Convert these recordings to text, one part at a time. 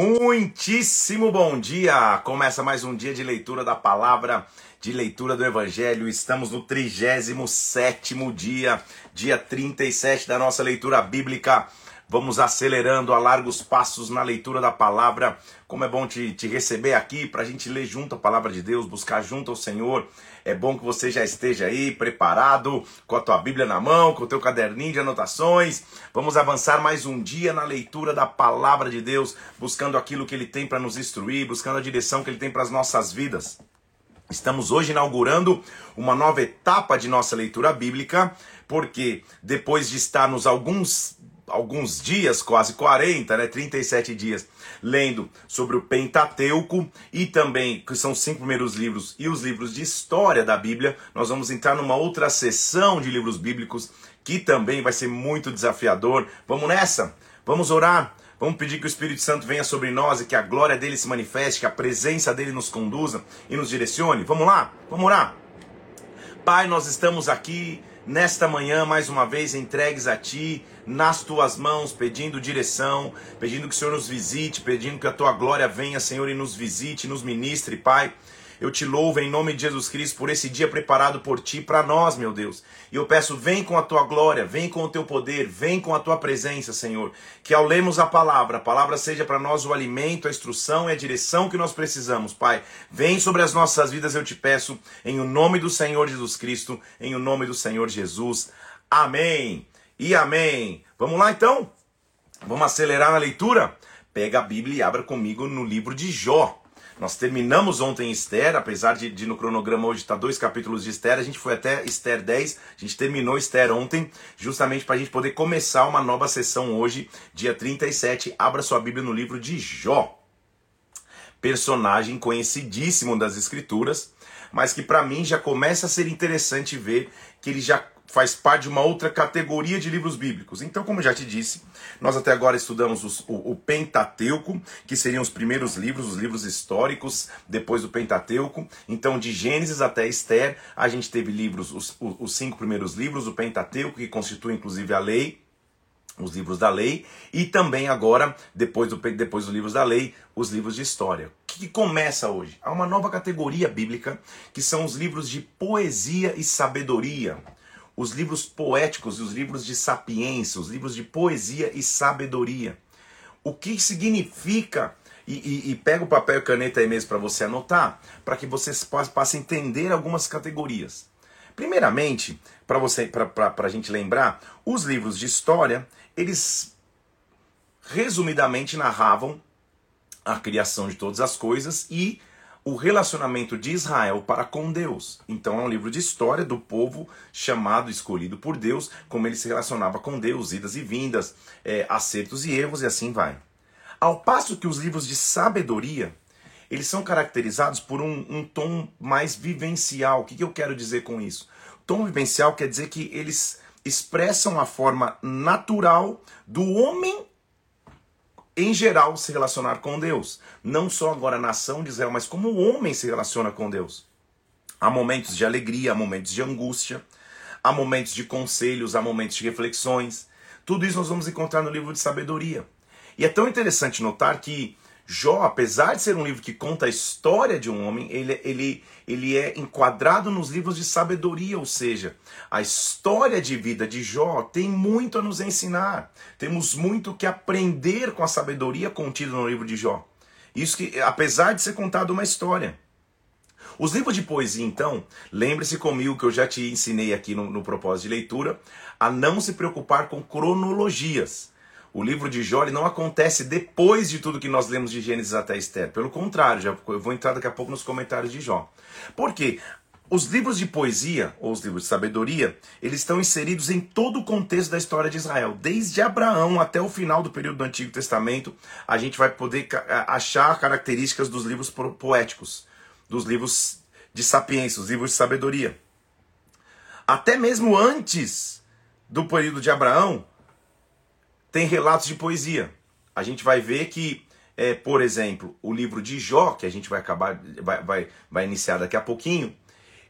Muitíssimo bom dia! Começa mais um dia de leitura da palavra, de leitura do Evangelho. Estamos no 37 dia, dia 37 da nossa leitura bíblica. Vamos acelerando a largos passos na leitura da palavra. Como é bom te, te receber aqui para a gente ler junto a palavra de Deus, buscar junto ao Senhor. É bom que você já esteja aí preparado, com a tua Bíblia na mão, com o teu caderninho de anotações. Vamos avançar mais um dia na leitura da palavra de Deus, buscando aquilo que Ele tem para nos instruir, buscando a direção que Ele tem para as nossas vidas. Estamos hoje inaugurando uma nova etapa de nossa leitura bíblica, porque depois de estarmos alguns alguns dias, quase 40, né, 37 dias, lendo sobre o Pentateuco e também, que são os cinco primeiros livros, e os livros de história da Bíblia, nós vamos entrar numa outra sessão de livros bíblicos que também vai ser muito desafiador. Vamos nessa? Vamos orar? Vamos pedir que o Espírito Santo venha sobre nós e que a glória dele se manifeste, que a presença dele nos conduza e nos direcione. Vamos lá? Vamos orar? Pai, nós estamos aqui nesta manhã, mais uma vez, entregues a Ti, nas Tuas mãos, pedindo direção, pedindo que o Senhor nos visite, pedindo que a Tua glória venha, Senhor, e nos visite, nos ministre, Pai. Eu te louvo em nome de Jesus Cristo por esse dia preparado por ti para nós, meu Deus. E eu peço, vem com a tua glória, vem com o teu poder, vem com a tua presença, Senhor. Que ao lermos a palavra, a palavra seja para nós o alimento, a instrução e a direção que nós precisamos, Pai. Vem sobre as nossas vidas, eu te peço, em o nome do Senhor Jesus Cristo, em o nome do Senhor Jesus. Amém. E amém. Vamos lá então? Vamos acelerar na leitura? Pega a Bíblia e abra comigo no livro de Jó. Nós terminamos ontem Esther, apesar de, de no cronograma hoje estar tá dois capítulos de Esther, a gente foi até Esther 10, a gente terminou Esther ontem, justamente para a gente poder começar uma nova sessão hoje, dia 37. Abra sua Bíblia no livro de Jó. Personagem conhecidíssimo das Escrituras, mas que para mim já começa a ser interessante ver que ele já faz parte de uma outra categoria de livros bíblicos. Então, como já te disse, nós até agora estudamos os, o, o, Pentateuco, que seriam os primeiros livros, os livros históricos depois do Pentateuco. Então, de Gênesis até Esther, a gente teve livros, os, os cinco primeiros livros do Pentateuco, que constitui inclusive a lei, os livros da lei, e também agora, depois, do, depois dos livros da lei, os livros de história. O que, que começa hoje? Há uma nova categoria bíblica, que são os livros de poesia e sabedoria os livros poéticos e os livros de sapiência, os livros de poesia e sabedoria. O que significa, e, e, e pega o papel e caneta aí mesmo para você anotar, para que você passe a entender algumas categorias. Primeiramente, para você, para a gente lembrar, os livros de história, eles resumidamente narravam a criação de todas as coisas e o relacionamento de Israel para com Deus. Então é um livro de história do povo chamado, escolhido por Deus, como ele se relacionava com Deus, idas e vindas, é, acertos e erros e assim vai. Ao passo que os livros de sabedoria, eles são caracterizados por um, um tom mais vivencial. O que, que eu quero dizer com isso? Tom vivencial quer dizer que eles expressam a forma natural do homem em geral, se relacionar com Deus. Não só agora a nação de Israel, mas como o homem se relaciona com Deus. Há momentos de alegria, há momentos de angústia, há momentos de conselhos, há momentos de reflexões. Tudo isso nós vamos encontrar no livro de sabedoria. E é tão interessante notar que Jó, apesar de ser um livro que conta a história de um homem, ele, ele, ele é enquadrado nos livros de sabedoria, ou seja, a história de vida de Jó tem muito a nos ensinar. Temos muito que aprender com a sabedoria contida no livro de Jó. Isso que, apesar de ser contado uma história. Os livros de poesia, então, lembre-se comigo que eu já te ensinei aqui no, no propósito de leitura, a não se preocupar com cronologias. O livro de Jó não acontece depois de tudo que nós lemos de Gênesis até Esther. Pelo contrário, já, eu vou entrar daqui a pouco nos comentários de Jó. Por quê? Os livros de poesia, ou os livros de sabedoria, eles estão inseridos em todo o contexto da história de Israel. Desde Abraão até o final do período do Antigo Testamento, a gente vai poder achar características dos livros poéticos, dos livros de sapiência, os livros de sabedoria. Até mesmo antes do período de Abraão, tem relatos de poesia. A gente vai ver que, é, por exemplo, o livro de Jó, que a gente vai acabar, vai, vai, vai iniciar daqui a pouquinho,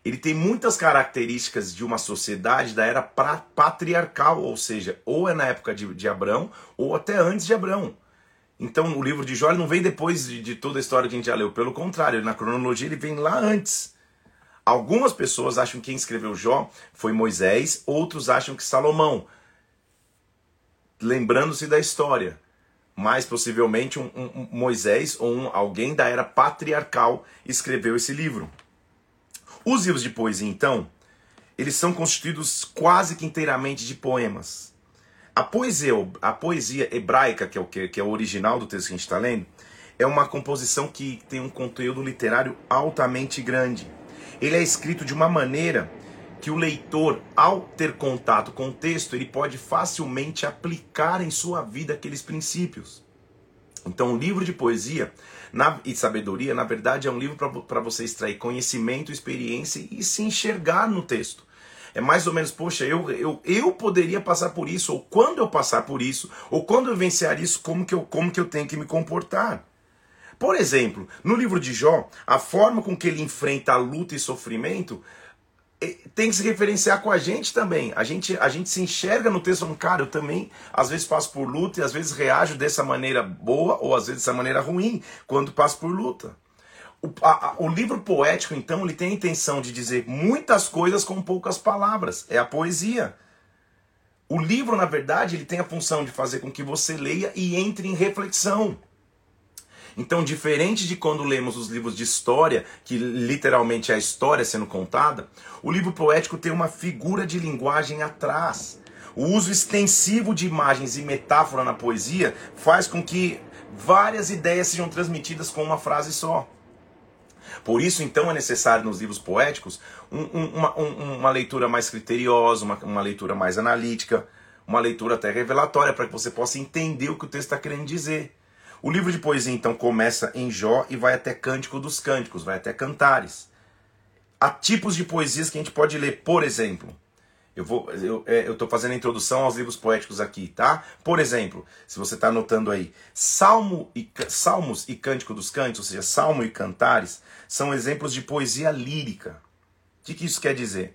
ele tem muitas características de uma sociedade da era patriarcal, ou seja, ou é na época de, de Abraão, ou até antes de Abraão. Então o livro de Jó não vem depois de, de, toda a história que a gente já leu. Pelo contrário, na cronologia ele vem lá antes. Algumas pessoas acham que quem escreveu Jó foi Moisés, outros acham que Salomão. Lembrando-se da história. Mais possivelmente um, um, Moisés ou um, alguém da era patriarcal escreveu esse livro. Os livros de poesia, então, eles são constituídos quase que inteiramente de poemas. A poesia, a poesia hebraica, que é o, que é o original do texto que a gente está lendo, é uma composição que tem um conteúdo literário altamente grande. Ele é escrito de uma maneira que o leitor, ao ter contato com o texto, ele pode facilmente aplicar em sua vida aqueles princípios. Então, o livro de poesia na, e sabedoria, na verdade, é um livro para você extrair conhecimento, experiência e se enxergar no texto. É mais ou menos, poxa, eu, eu, eu poderia passar por isso, ou quando eu passar por isso, ou quando eu vencer isso, como que eu, como que eu tenho que me comportar. Por exemplo, no livro de Jó, a forma com que ele enfrenta a luta e sofrimento tem que se referenciar com a gente também. A gente, a gente se enxerga no texto falando, cara, eu também às vezes passo por luta e às vezes reajo dessa maneira boa ou às vezes dessa maneira ruim quando passo por luta. O, a, o, livro poético, então, ele tem a intenção de dizer muitas coisas com poucas palavras. É a poesia. O livro, na verdade, ele tem a função de fazer com que você leia e entre em reflexão. Então, diferente de quando lemos os livros de história, que literalmente é a história sendo contada, o livro poético tem uma figura de linguagem atrás. O uso extensivo de imagens e metáfora na poesia faz com que várias ideias sejam transmitidas com uma frase só. Por isso, então, é necessário nos livros poéticos um, um, uma, um, uma, leitura mais criteriosa, uma, uma leitura mais analítica, uma leitura até revelatória, para que você possa entender o que o texto está querendo dizer. O livro de poesia, então, começa em Jó e vai até Cântico dos Cânticos, vai até Cantares. Há tipos de poesias que a gente pode ler, por exemplo, eu vou, eu é, estou fazendo a introdução aos livros poéticos aqui, tá? Por exemplo, se você está anotando aí, Salmo e, Salmos e Cântico dos Cânticos, ou seja, Salmo e Cantares, são exemplos de poesia lírica. O que, que isso quer dizer?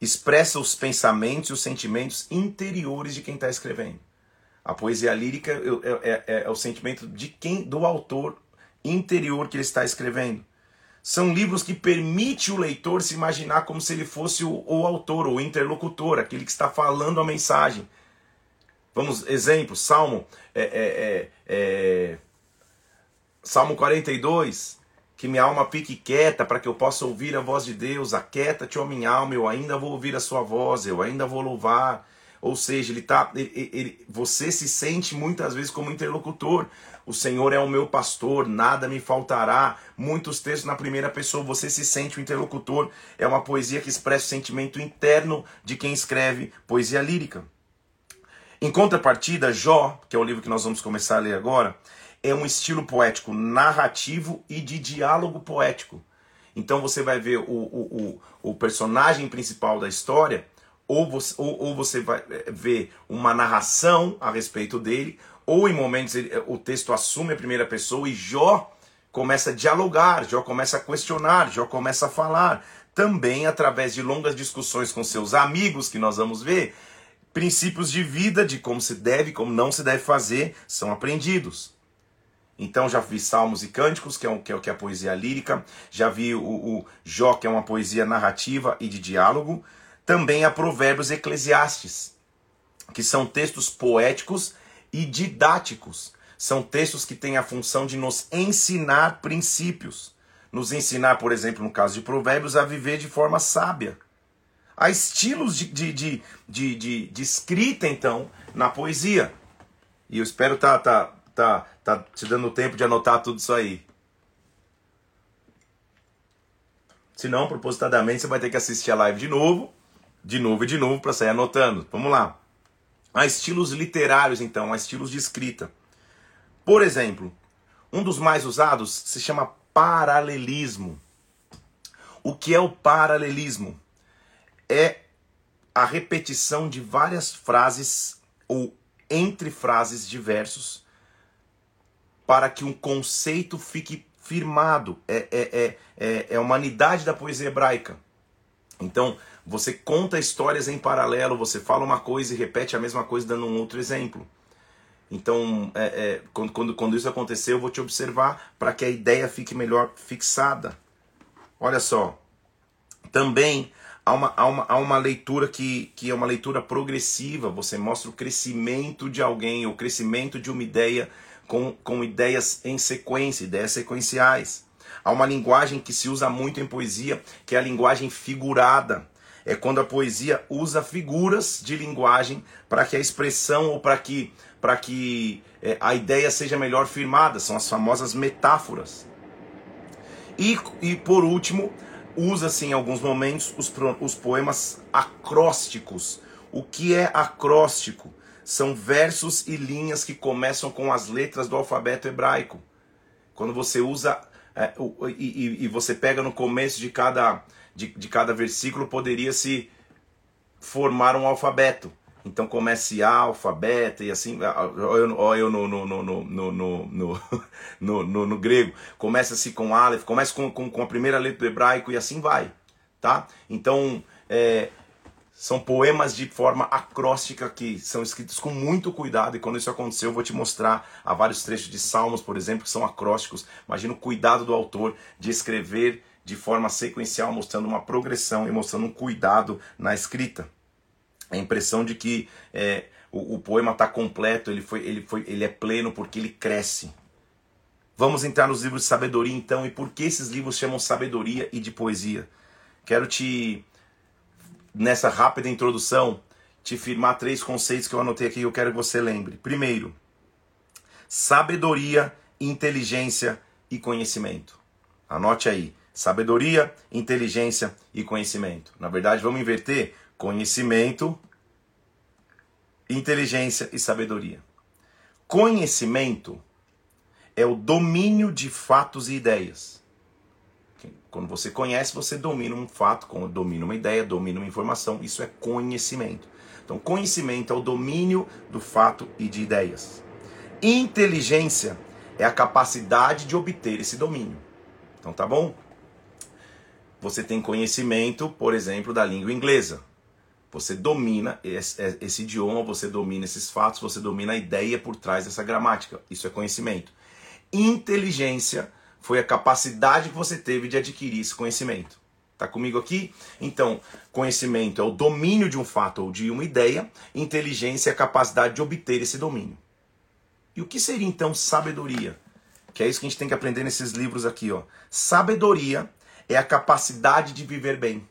Expressa os pensamentos e os sentimentos interiores de quem está escrevendo. A poesia lírica é, é, é, é o sentimento de quem, do autor interior que ele está escrevendo. São livros que permitem o leitor se imaginar como se ele fosse o, o autor, o interlocutor, aquele que está falando a mensagem. Vamos, exemplo, Salmo, é, é, é, é Salmo 42, que minha alma fique quieta para que eu possa ouvir a voz de Deus. Aquieta-te, ó minha alma, eu ainda vou ouvir a sua voz, eu ainda vou louvar. Ou seja, ele tá, ele, ele, você se sente muitas vezes como interlocutor. O Senhor é o meu pastor, nada me faltará. Muitos textos na primeira pessoa, você se sente o interlocutor. É uma poesia que expressa o sentimento interno de quem escreve poesia lírica. Em contrapartida, Jó, que é o livro que nós vamos começar a ler agora, é um estilo poético narrativo e de diálogo poético. Então você vai ver o, o, o, o personagem principal da história, ou você, ou, ou você vai eh, ver uma narração a respeito dele, ou em momentos ele, o texto assume a primeira pessoa e Jó começa a dialogar, Jó começa a questionar, Jó começa a falar. Também através de longas discussões com seus amigos, que nós vamos ver, princípios de vida, de como se deve, como não se deve fazer, são aprendidos. Então já vi Salmos e Cânticos, que é, um, que é, que é a poesia lírica, já vi o, o Jó, que é uma poesia narrativa e de diálogo. Também há Provérbios Eclesiastes, que são textos poéticos e didáticos. São textos que têm a função de nos ensinar princípios. Nos ensinar, por exemplo, no caso de Provérbios, a viver de forma sábia. Há estilos de, de, de, de, de, escrita, então, na poesia. E eu espero estar tá, tá, tá, tá te dando tempo de anotar tudo isso aí. Se não, propositadamente, você vai ter que assistir a live de novo, de novo e de novo para sair anotando. Vamos lá. Há estilos literários, então, há estilos de escrita. Por exemplo, um dos mais usados se chama paralelismo. O que é o paralelismo? É a repetição de várias frases ou entre frases de versos para que um conceito fique firmado. É, é, é, é, é a humanidade da poesia hebraica. Então, você conta histórias em paralelo, você fala uma coisa e repete a mesma coisa dando um outro exemplo. Então, é, é, quando, quando, quando isso acontecer, eu vou te observar para que a ideia fique melhor fixada. Olha só. Também há uma, há uma, há uma leitura que, que é uma leitura progressiva. Você mostra o crescimento de alguém, o crescimento de uma ideia com, com ideias em sequência, ideias sequenciais. Há uma linguagem que se usa muito em poesia, que é a linguagem figurada. É quando a poesia usa figuras de linguagem para que a expressão ou para que, para que é, a ideia seja melhor firmada. São as famosas metáforas. E, e por último, usa-se em alguns momentos os, os poemas acrósticos. O que é acróstico? São versos e linhas que começam com as letras do alfabeto hebraico. Quando você usa é, e, e, você pega no começo de cada, de, de cada versículo, poderia se formar um alfabeto. Então comece A, alfabeto e assim, olha eu no, no, no, no, no, no, no, no, no grego, começa-se com Aleph, começa com, com, com, a primeira letra do hebraico e assim vai, tá? Então, é, são poemas de forma acróstica que são escritos com muito cuidado e quando isso aconteceu eu vou te mostrar há vários trechos de Salmos, por exemplo, que são acrósticos. Imagina o cuidado do autor de escrever de forma sequencial, mostrando uma progressão e mostrando um cuidado na escrita. A impressão de que é, o, o, poema está completo, ele, foi, ele, foi, ele é pleno porque ele cresce. Vamos entrar nos livros de sabedoria então, e por que esses livros chamam sabedoria e de poesia? Quero te nessa rápida introdução, te firmar três conceitos que eu anotei aqui e eu quero que você lembre. Primeiro, sabedoria, inteligência e conhecimento. Anote aí. Sabedoria, inteligência e conhecimento. Na verdade, vamos inverter conhecimento, inteligência e sabedoria. Conhecimento é o domínio de fatos e ideias. Quando você conhece, você domina um fato, domina uma ideia, domina uma informação. Isso é conhecimento. Então, conhecimento é o domínio do fato e de ideias. Inteligência é a capacidade de obter esse domínio. Então, tá bom? Você tem conhecimento, por exemplo, da língua inglesa. Você domina esse, esse, idioma, você domina esses fatos, você domina a ideia por trás dessa gramática. Isso é conhecimento. Inteligência foi a capacidade que você teve de adquirir esse conhecimento. Tá comigo aqui? Então, conhecimento é o domínio de um fato ou de uma ideia, inteligência é a capacidade de obter esse domínio. E o que seria então sabedoria? Que é isso que a gente tem que aprender nesses livros aqui, ó. Sabedoria é a capacidade de viver bem.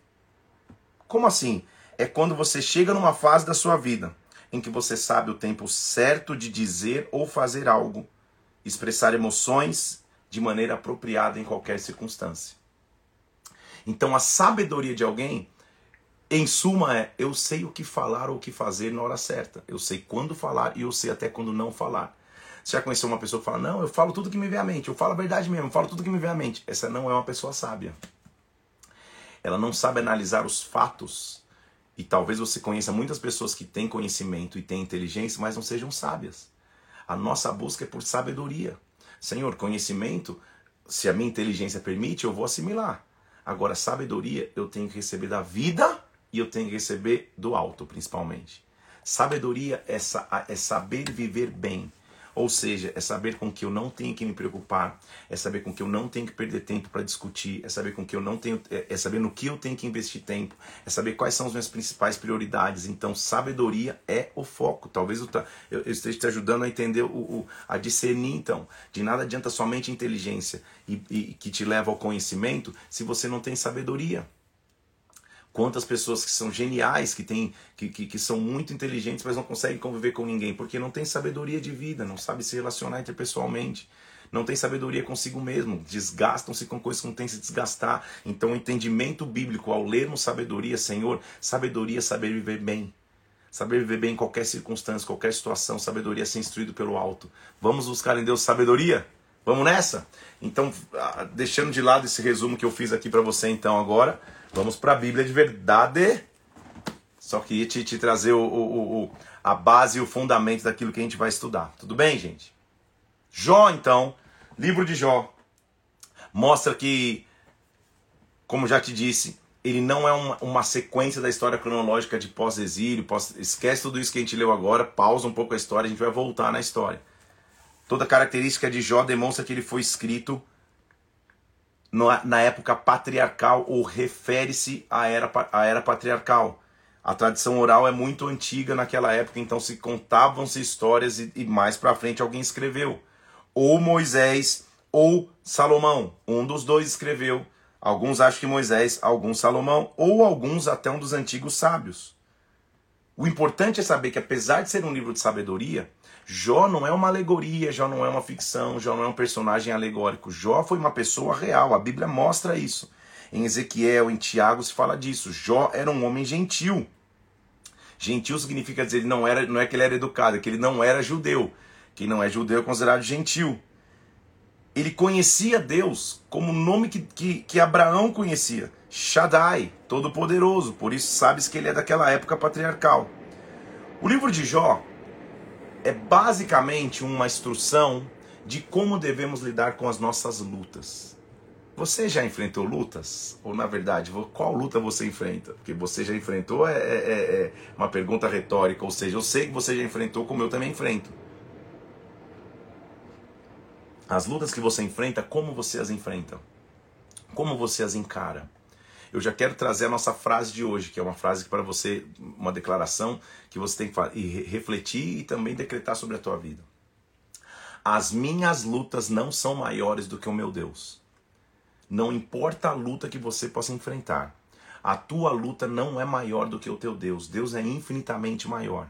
Como assim? É quando você chega numa fase da sua vida em que você sabe o tempo certo de dizer ou fazer algo, expressar emoções de maneira apropriada em qualquer circunstância. Então a sabedoria de alguém, em suma, é eu sei o que falar ou o que fazer na hora certa. Eu sei quando falar e eu sei até quando não falar. Você já conheceu uma pessoa que fala, não, eu falo tudo que me vem à mente, eu falo a verdade mesmo, eu falo tudo que me vem à mente. Essa não é uma pessoa sábia. Ela não sabe analisar os fatos. E talvez você conheça muitas pessoas que têm conhecimento e têm inteligência, mas não sejam sábias. A nossa busca é por sabedoria. Senhor, conhecimento, se a minha inteligência permite, eu vou assimilar. Agora, sabedoria eu tenho que receber da vida e eu tenho que receber do alto, principalmente. Sabedoria é, é saber viver bem. Ou seja, é saber com que eu não tenho que me preocupar, é saber com que eu não tenho que perder tempo para discutir, é saber com que eu não tenho, é, é saber no que eu tenho que investir tempo, é saber quais são as minhas principais prioridades. Então, sabedoria é o foco. Talvez eu, eu, eu esteja te ajudando a entender, o, o, a discernir, então. De nada adianta somente inteligência e, e que te leva ao conhecimento se você não tem sabedoria. Quantas pessoas que são geniais, que, têm, que, que, que, são muito inteligentes, mas não conseguem conviver com ninguém, porque não tem sabedoria de vida, não sabe se relacionar interpessoalmente, não tem sabedoria consigo mesmo, desgastam-se com coisas que não tem se desgastar. Então, o entendimento bíblico, ao lermos sabedoria, Senhor, sabedoria é saber viver bem. Saber viver bem em qualquer circunstância, qualquer situação, sabedoria é ser instruído pelo alto. Vamos buscar em Deus sabedoria? Vamos nessa? Então, ah, deixando de lado esse resumo que eu fiz aqui para você então agora, Vamos para a Bíblia de verdade. Só queria te, te trazer o, o, o, a base e o fundamento daquilo que a gente vai estudar. Tudo bem, gente? Jó, então, livro de Jó, mostra que, como já te disse, ele não é uma, uma sequência da história cronológica de pós-exílio, pós, esquece tudo isso que a gente leu agora, pausa um pouco a história, a gente vai voltar na história. Toda característica de Jó demonstra que ele foi escrito na época patriarcal ou refere-se à era, à era patriarcal. A tradição oral é muito antiga naquela época, então se contavam-se histórias e, e mais para frente alguém escreveu. Ou Moisés ou Salomão, um dos dois escreveu. Alguns acham que Moisés, alguns Salomão, ou alguns até um dos antigos sábios. O importante é saber que apesar de ser um livro de sabedoria, Jó não é uma alegoria, Jó não é uma ficção, Jó não é um personagem alegórico. Jó foi uma pessoa real, a Bíblia mostra isso. Em Ezequiel, em Tiago se fala disso. Jó era um homem gentil. Gentil significa dizer, ele não, era, não é que ele era educado, é que ele não era judeu. Quem não é judeu é considerado gentil. Ele conhecia Deus como o nome que, que, que Abraão conhecia. Shaddai, Todo-Poderoso. Por isso sabes que ele é daquela época patriarcal. O livro de Jó é basicamente uma instrução de como devemos lidar com as nossas lutas. Você já enfrentou lutas? Ou, na verdade, qual luta você enfrenta? Porque você já enfrentou é, é, é, é uma pergunta retórica, ou seja, eu sei que você já enfrentou como eu também enfrento. As lutas que você enfrenta, como você as enfrenta? Como você as encara? Eu já quero trazer a nossa frase de hoje, que é uma frase para você, uma declaração que você tem que refletir e também decretar sobre a tua vida. As minhas lutas não são maiores do que o meu Deus. Não importa a luta que você possa enfrentar, a tua luta não é maior do que o teu Deus. Deus é infinitamente maior.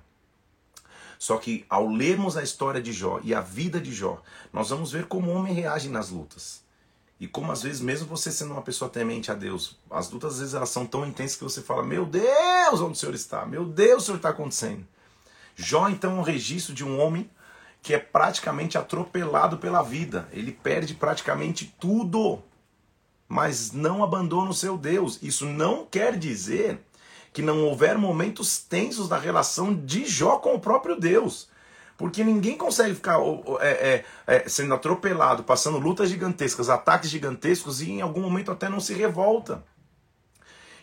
Só que ao lermos a história de Jó e a vida de Jó, nós vamos ver como o homem reage nas lutas. E como às vezes, mesmo você sendo uma pessoa temente a Deus, as lutas às vezes elas são tão intensas que você fala: Meu Deus, onde o Senhor está? Meu Deus, o Senhor está acontecendo. Jó, então, é um registro de um homem que é praticamente atropelado pela vida. Ele perde praticamente tudo, mas não abandona o seu Deus. Isso não quer dizer que não houver momentos tensos na relação de Jó com o próprio Deus. Porque ninguém consegue ficar é, é, é, sendo atropelado, passando lutas gigantescas, ataques gigantescos e em algum momento até não se revolta.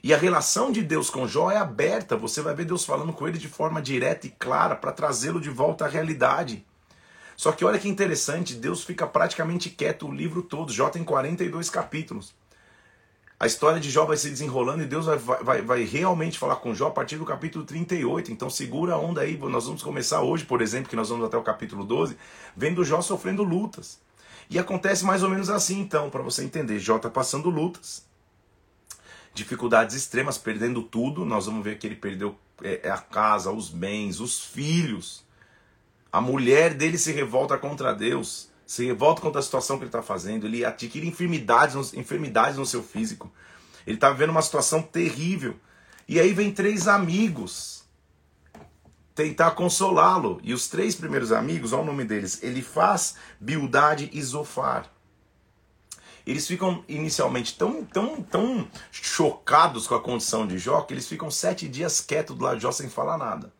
E a relação de Deus com Jó é aberta. Você vai ver Deus falando com ele de forma direta e clara para trazê-lo de volta à realidade. Só que olha que interessante, Deus fica praticamente quieto o livro todo. Jó tem 42 capítulos. A história de Jó vai se desenrolando e Deus vai, vai, vai realmente falar com Jó a partir do capítulo 38. Então segura a onda aí. Nós vamos começar hoje, por exemplo, que nós vamos até o capítulo 12, vendo Jó sofrendo lutas. E acontece mais ou menos assim, então, para você entender. Jó está passando lutas. Dificuldades extremas, perdendo tudo. Nós vamos ver que ele perdeu é, é a casa, os bens, os filhos. A mulher dele se revolta contra Deus se revolta contra a situação que ele está fazendo, ele adquire enfermidades, enfermidades no seu físico. Ele está vivendo uma situação terrível. E aí vem três amigos tentar consolá-lo. E os três primeiros amigos, olha o nome deles, ele faz Bildade e Zofar. Eles ficam inicialmente tão, tão, tão chocados com a condição de Jó que eles ficam sete dias quietos do lado de Jó sem falar nada.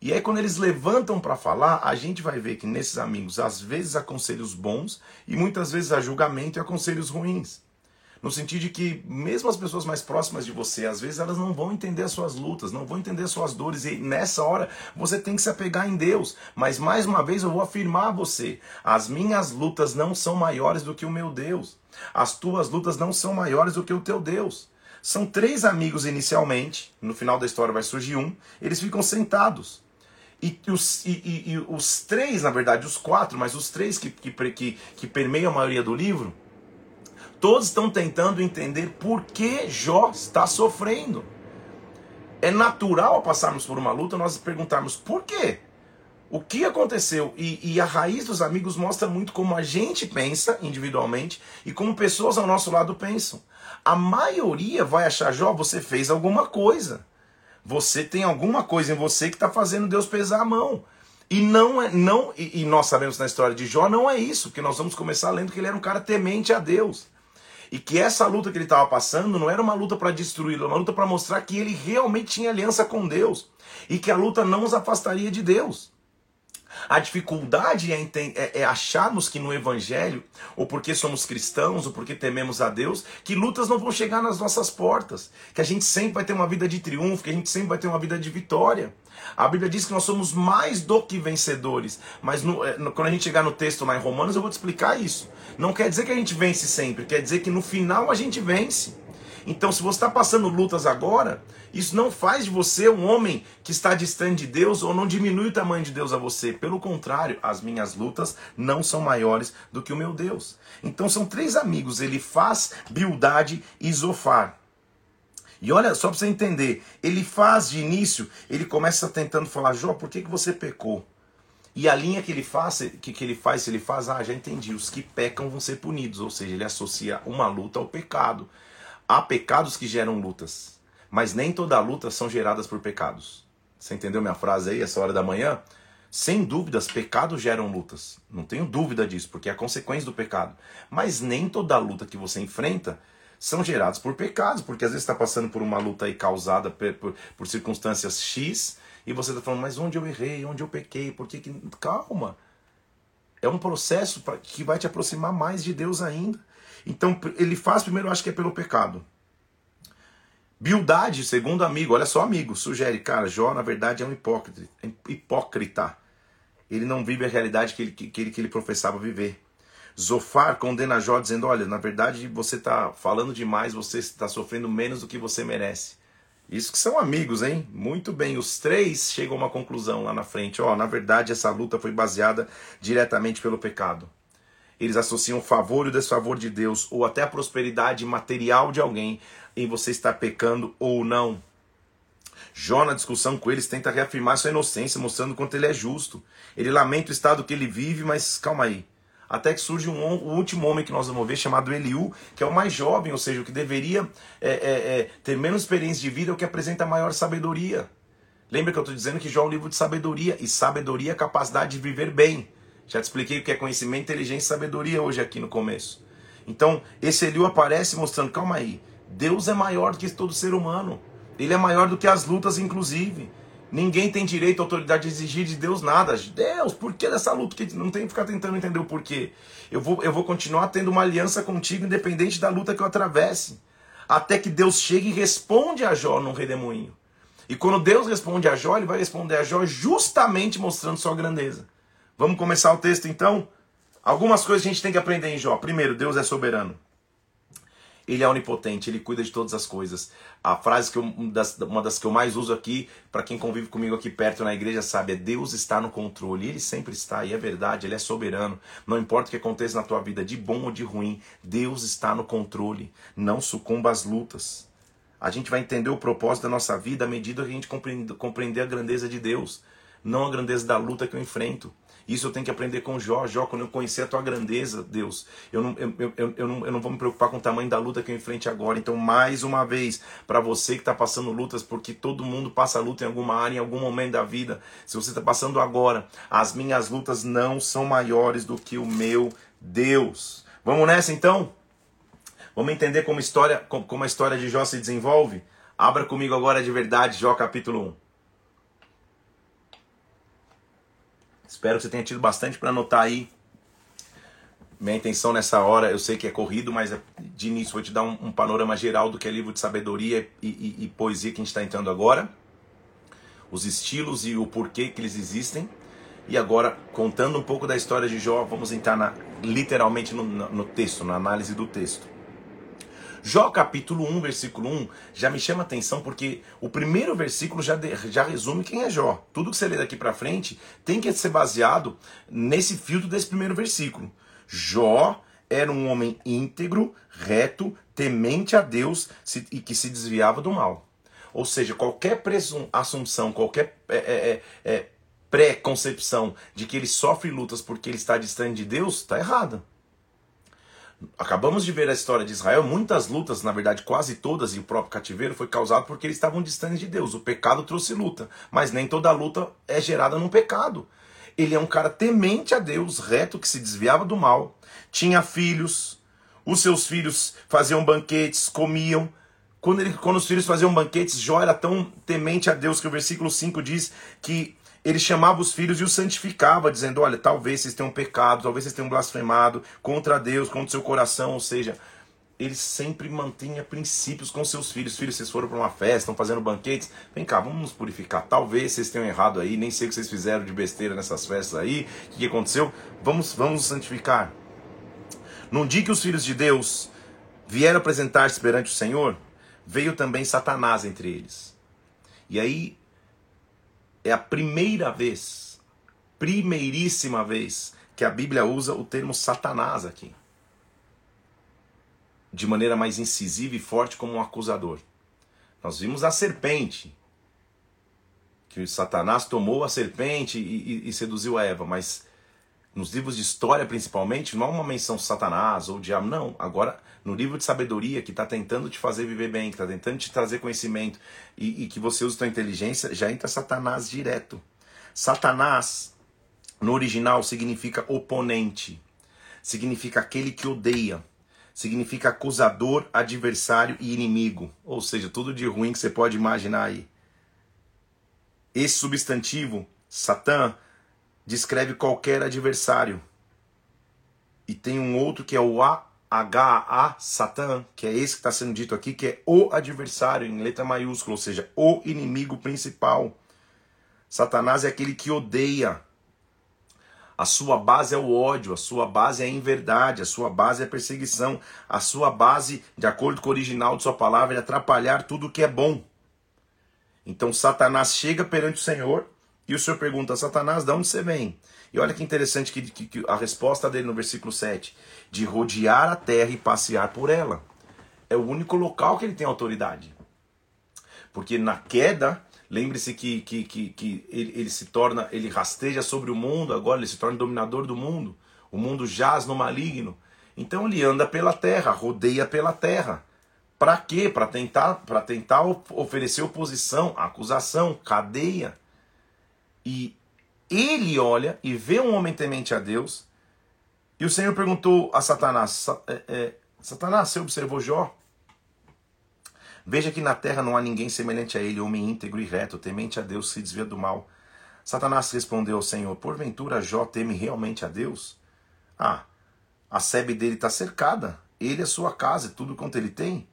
E aí, quando eles levantam para falar, a gente vai ver que nesses amigos, às vezes há conselhos bons e muitas vezes há julgamento e há conselhos ruins. No sentido de que, mesmo as pessoas mais próximas de você, às vezes elas não vão entender as suas lutas, não vão entender as suas dores, e nessa hora você tem que se apegar em Deus. Mas mais uma vez eu vou afirmar a você: as minhas lutas não são maiores do que o meu Deus, as tuas lutas não são maiores do que o teu Deus. São três amigos inicialmente, no final da história vai surgir um, eles ficam sentados. E os, e, e, os três, na verdade, os quatro, mas os três que, que, que, que permeiam a maioria do livro, todos estão tentando entender por que Jó está sofrendo. É natural passarmos por uma luta nós perguntarmos por quê? O que aconteceu? E, e, a raiz dos amigos mostra muito como a gente pensa individualmente e como pessoas ao nosso lado pensam. A maioria vai achar, Jó, você fez alguma coisa. Você tem alguma coisa em você que está fazendo Deus pesar a mão. E não é não e, e, nós sabemos na história de Jó não é isso, que nós vamos começar lendo que ele era um cara temente a Deus. E que essa luta que ele estava passando não era uma luta para destruí-lo, era uma luta para mostrar que ele realmente tinha aliança com Deus e que a luta não os afastaria de Deus. A dificuldade é, é, é, acharmos que no Evangelho, ou porque somos cristãos, ou porque tememos a Deus, que lutas não vão chegar nas nossas portas, que a gente sempre vai ter uma vida de triunfo, que a gente sempre vai ter uma vida de vitória. A Bíblia diz que nós somos mais do que vencedores, mas no, é, no, quando a gente chegar no texto lá em Romanos, eu vou te explicar isso. Não quer dizer que a gente vence sempre, quer dizer que no final a gente vence. Então, se você está passando lutas agora, isso não faz de você um homem que está distante de Deus ou não diminui o tamanho de Deus a você. Pelo contrário, as minhas lutas não são maiores do que o meu Deus. Então, são três amigos: ele faz, Bildade e Zofar. E olha, só para você entender, ele faz de início, ele começa tentando falar, Jó, por que, que você pecou? E a linha que ele faz, que, que ele faz, ele faz, ah, já entendi, os que pecam vão ser punidos, ou seja, ele associa uma luta ao pecado. Há pecados que geram lutas, mas nem toda luta são geradas por pecados. Você entendeu minha frase aí, essa hora da manhã? Sem dúvidas, pecados geram lutas. Não tenho dúvida disso, porque é a consequência do pecado. Mas nem toda luta que você enfrenta são geradas por pecados, porque às vezes está passando por uma luta aí causada por, por, por circunstâncias X e você está falando, mas onde eu errei, onde eu pequei, por que. Calma. É um processo que vai te aproximar mais de Deus ainda. Então ele faz primeiro, acho que é pelo pecado. Bildade, segundo amigo, olha só amigo, sugere, cara, Jó na verdade é um hipócrita. hipócrita. Ele não vive a realidade que ele, que, ele, que ele professava viver. Zofar condena Jó dizendo, olha, na verdade você está falando demais, você está sofrendo menos do que você merece. Isso que são amigos, hein? Muito bem, os três chegam a uma conclusão lá na frente. Ó, oh, na verdade essa luta foi baseada diretamente pelo pecado. Eles associam o favor e o desfavor de Deus, ou até a prosperidade material de alguém, em você estar pecando ou não. Jó, na discussão com eles, tenta reafirmar sua inocência, mostrando quanto ele é justo. Ele lamenta o estado que ele vive, mas calma aí. Até que surge um, o último homem que nós vamos ver, chamado Eliú, que é o mais jovem, ou seja, o que deveria é, é, é, ter menos experiência de vida, é o que apresenta maior sabedoria. Lembra que eu estou dizendo que Jó é um livro de sabedoria, e sabedoria é a capacidade de viver bem. Já te expliquei o que é conhecimento, inteligência e sabedoria hoje aqui no começo. Então, esse Eliú aparece mostrando, calma aí, Deus é maior do que todo ser humano. Ele é maior do que as lutas, inclusive. Ninguém tem direito, autoridade de exigir de Deus nada. Deus, por que dessa luta? Que não tem que ficar tentando entender o porquê. Eu vou, eu vou continuar tendo uma aliança contigo, independente da luta que eu atravesse. Até que Deus chegue e responde a Jó num redemoinho. E quando Deus responde a Jó, ele vai responder a Jó justamente mostrando sua grandeza. Vamos começar o texto então? Algumas coisas a gente tem que aprender em Jó. Primeiro, Deus é soberano. Ele é onipotente, ele cuida de todas as coisas. A frase que eu, uma, das, que eu mais uso aqui, para quem convive comigo aqui perto na igreja, sabe, é Deus está no controle. Ele sempre está, e é verdade, ele é soberano. Não importa o que aconteça na tua vida, de bom ou de ruim, Deus está no controle. Não sucumba às lutas. A gente vai entender o propósito da nossa vida à medida que a gente compreender a grandeza de Deus, não a grandeza da luta que eu enfrento. Isso eu tenho que aprender com Jó. Jó, quando eu conhecer a tua grandeza, Deus, eu não, eu, eu, eu, não, eu não vou me preocupar com o tamanho da luta que eu enfrente agora. Então, mais uma vez, para você que está passando lutas, porque todo mundo passa luta em alguma área, em algum momento da vida. Se você está passando agora, as minhas lutas não são maiores do que o meu Deus. Vamos nessa então? Vamos entender como, história, como a história de Jó se desenvolve? Abra comigo agora de verdade, Jó capítulo 1. Espero que você tenha tido bastante para anotar aí. Minha intenção nessa hora, eu sei que é corrido, mas é, de início vou te dar um, um panorama geral do que é livro de sabedoria e, e, e poesia que a gente está entrando agora. Os estilos e o porquê que eles existem. E agora, contando um pouco da história de Jó, vamos entrar na, literalmente no, no texto, na análise do texto. Jó capítulo 1, versículo 1, já me chama atenção porque o primeiro versículo já, de, já resume quem é Jó. Tudo que você lê daqui para frente tem que ser baseado nesse filtro desse primeiro versículo. Jó era um homem íntegro, reto, temente a Deus e que se desviava do mal. Ou seja, qualquer assunção, qualquer é, é, é, é pré-concepção de que ele sofre lutas porque ele está distante de Deus, está errada. Acabamos de ver a história de Israel, muitas lutas, na verdade quase todas, e o próprio cativeiro foi causado porque eles estavam distantes de Deus. O pecado trouxe luta, mas nem toda luta é gerada num pecado. Ele é um cara temente a Deus, reto, que se desviava do mal, tinha filhos, os seus filhos faziam banquetes, comiam. Quando, ele, quando os filhos faziam banquetes, Jó era tão temente a Deus que o versículo 5 diz que ele chamava os filhos e os santificava, dizendo: Olha, talvez vocês tenham pecado, talvez vocês tenham blasfemado contra Deus, contra o seu coração. Ou seja, ele sempre mantinha princípios com seus filhos. Filhos, vocês foram para uma festa, estão fazendo banquetes. Vem cá, vamos nos purificar. Talvez vocês tenham errado aí, nem sei o que vocês fizeram de besteira nessas festas aí. O que aconteceu? Vamos, vamos santificar. Num dia que os filhos de Deus vieram apresentar-se perante o Senhor, veio também Satanás entre eles. E aí é a primeira vez, primeiríssima vez, que a Bíblia usa o termo Satanás aqui. De maneira mais incisiva e forte como um acusador. Nós vimos a serpente, que Satanás tomou a serpente e, e, e seduziu a Eva, mas nos livros de história principalmente, não há uma menção Satanás ou diabo, não. Agora, no livro de sabedoria, que está tentando te fazer viver bem, que está tentando te trazer conhecimento e, e que você usa sua inteligência, já entra Satanás direto. Satanás, no original, significa oponente, significa aquele que odeia, significa acusador, adversário e inimigo. Ou seja, tudo de ruim que você pode imaginar aí. Esse substantivo, Satã, descreve qualquer adversário. E tem um outro que é o AHA, Satã, que é esse que está sendo dito aqui, que é o adversário, em letra maiúscula, ou seja, o inimigo principal. Satanás é aquele que odeia. A sua base é o ódio, a sua base é a inverdade, a sua base é a perseguição, a sua base, de acordo com o original de sua palavra, é atrapalhar tudo que é bom. Então Satanás chega perante o Senhor e o Senhor pergunta, Satanás, de onde você vem? E olha que interessante que, que, que, a resposta dele no versículo 7, de rodear a terra e passear por ela. É o único local que ele tem autoridade. Porque na queda, lembre-se que, que, que, que ele, ele se torna, ele rasteja sobre o mundo, agora ele se torna dominador do mundo. O mundo jaz no maligno. Então ele anda pela terra, rodeia pela terra. Para quê? Para tentar, para tentar oferecer oposição, acusação, cadeia. E ele olha e vê um homem temente a Deus. E o Senhor perguntou a Satanás: é, é, Satanás, você observou Jó? Veja que na terra não há ninguém semelhante a ele, homem íntegro e reto, temente a Deus, se desvia do mal. Satanás respondeu ao Senhor: Porventura Jó teme realmente a Deus? Ah, a sebe dele está cercada, ele é sua casa e tudo quanto ele tem.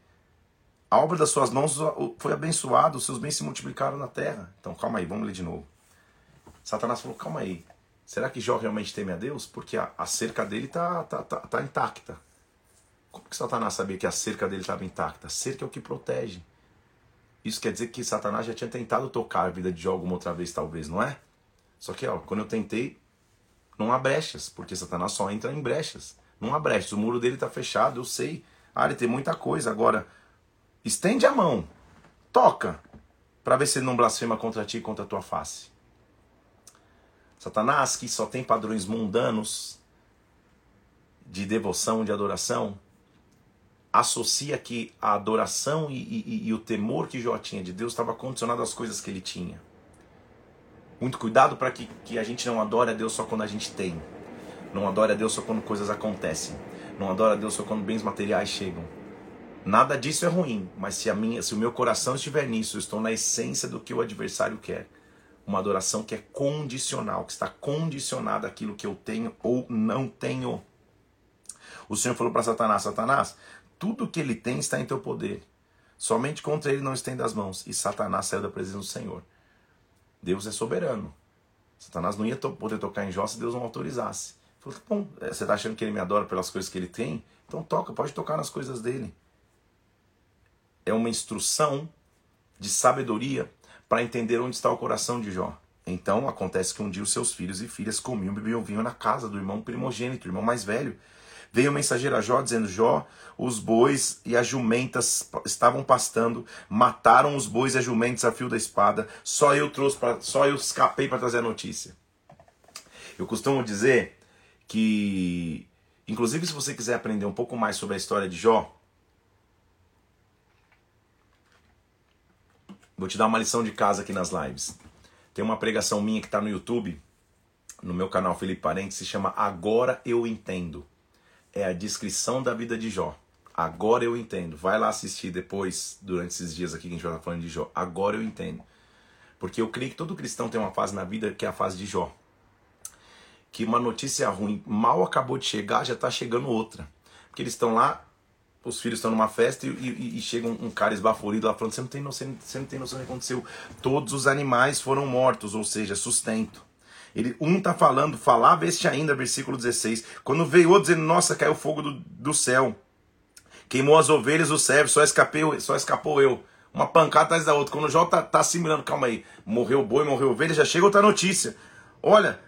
A obra das suas mãos foi abençoada, os seus bens se multiplicaram na terra. Então calma aí, vamos ler de novo. Satanás falou: calma aí, será que Jó realmente teme a Deus? Porque a, a cerca dele está tá, tá, tá intacta. Como que Satanás sabia que a cerca dele estava intacta? A cerca é o que protege. Isso quer dizer que Satanás já tinha tentado tocar a vida de Jó alguma outra vez, talvez, não é? Só que, ó, quando eu tentei, não há brechas, porque Satanás só entra em brechas. Não há brechas. O muro dele está fechado, eu sei. Ah, ele tem muita coisa. Agora, estende a mão, toca, para ver se ele não blasfema contra ti e contra a tua face. Satanás, que só tem padrões mundanos de devoção, de adoração, associa que a adoração e, e, e o temor que Jó tinha de Deus estava condicionado às coisas que ele tinha. Muito cuidado para que, que a gente não adore a Deus só quando a gente tem. Não adore a Deus só quando coisas acontecem. Não adore a Deus só quando bens materiais chegam. Nada disso é ruim, mas se, a minha, se o meu coração estiver nisso, eu estou na essência do que o adversário quer uma adoração que é condicional, que está condicionada àquilo que eu tenho ou não tenho. O Senhor falou para Satanás: Satanás, tudo que ele tem está em teu poder. Somente contra ele não estende as mãos. E Satanás saiu da presença do Senhor. Deus é soberano. Satanás não ia poder tocar em Jó se Deus não autorizasse. Falou, tá bom, é, você está achando que ele me adora pelas coisas que ele tem? Então toca, pode tocar nas coisas dele. É uma instrução de sabedoria para entender onde está o coração de Jó. Então acontece que um dia os seus filhos e filhas comiam e bebiam vinho na casa do irmão primogênito, irmão mais velho. Veio o mensageiro a Jó dizendo: Jó, os bois e as jumentas estavam pastando, mataram os bois e as jumentas a fio da espada. Só eu trouxe só eu escapei para trazer a notícia. Eu costumo dizer que, inclusive, se você quiser aprender um pouco mais sobre a história de Jó, Vou te dar uma lição de casa aqui nas lives. Tem uma pregação minha que está no YouTube, no meu canal Felipe Parente, se chama Agora Eu Entendo. É a descrição da vida de Jó. Agora eu entendo. Vai lá assistir depois, durante esses dias aqui que a gente vai estar falando de Jó. Agora eu entendo. Porque eu creio que todo cristão tem uma fase na vida que é a fase de Jó. Que uma notícia ruim mal acabou de chegar, já está chegando outra. Porque eles estão lá, os filhos estão numa festa e, e, e chega um, um, cara esbaforido lá falando: você não, tem noção, você não tem noção do que aconteceu. Todos os animais foram mortos, ou seja, sustento. Ele, um está falando, falava este ainda, versículo 16. Quando veio outro dizendo: Nossa, caiu fogo do, do céu. Queimou as ovelhas, o servo, só, escapei, só escapou eu. Uma pancada atrás da outra. Quando o Jó tá, tá assimilando, calma aí, morreu boi, morreu ovelha, já chega outra notícia. Olha,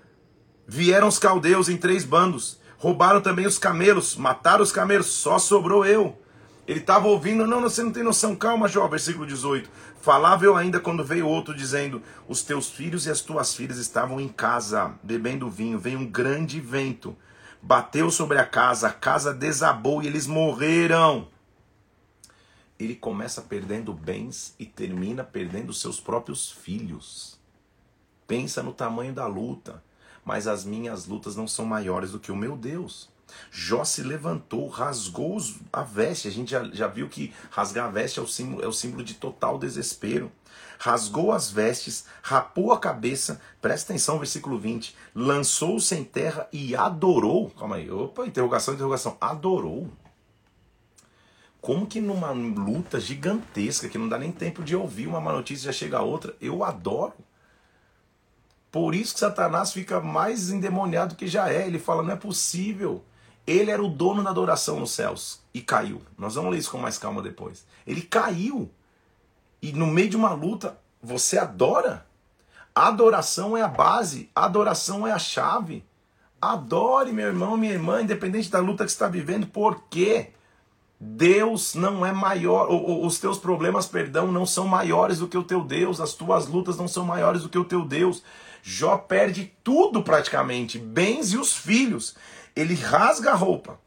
vieram os caldeus em três bandos, roubaram também os camelos, mataram os camelos, só sobrou eu. Ele estava ouvindo, não, você não tem noção, calma, Jó, versículo 18. Falava eu ainda quando veio outro dizendo: Os teus filhos e as tuas filhas estavam em casa, bebendo vinho. Veio um grande vento, bateu sobre a casa, a casa desabou e eles morreram ele começa perdendo bens e termina perdendo seus próprios filhos. Pensa no tamanho da luta, mas as minhas lutas não são maiores do que o meu Deus. Jó se levantou, rasgou a veste. A gente já, já viu que rasgar a veste é o, símbolo, é o símbolo de total desespero. Rasgou as vestes, rapou a cabeça, presta atenção, versículo 20. Lançou-se em terra e adorou. Calma aí, opa, interrogação, interrogação. Adorou. Como que numa luta gigantesca, que não dá nem tempo de ouvir uma má notícia já chega a outra, eu adoro. Por isso que Satanás fica mais endemoniado que já é. Ele fala: não é possível. Ele era o dono da adoração nos céus e caiu. Nós vamos ler isso com mais calma depois. Ele caiu. E no meio de uma luta, você adora. adoração é a base, a adoração é a chave. Adore, meu irmão, minha irmã, independente da luta que está vivendo. Por quê? Deus não é maior, os teus problemas, perdão, não são maiores do que o teu Deus, as tuas lutas não são maiores do que o teu Deus. Jó perde tudo praticamente, bens e os filhos. Ele rasga a roupa.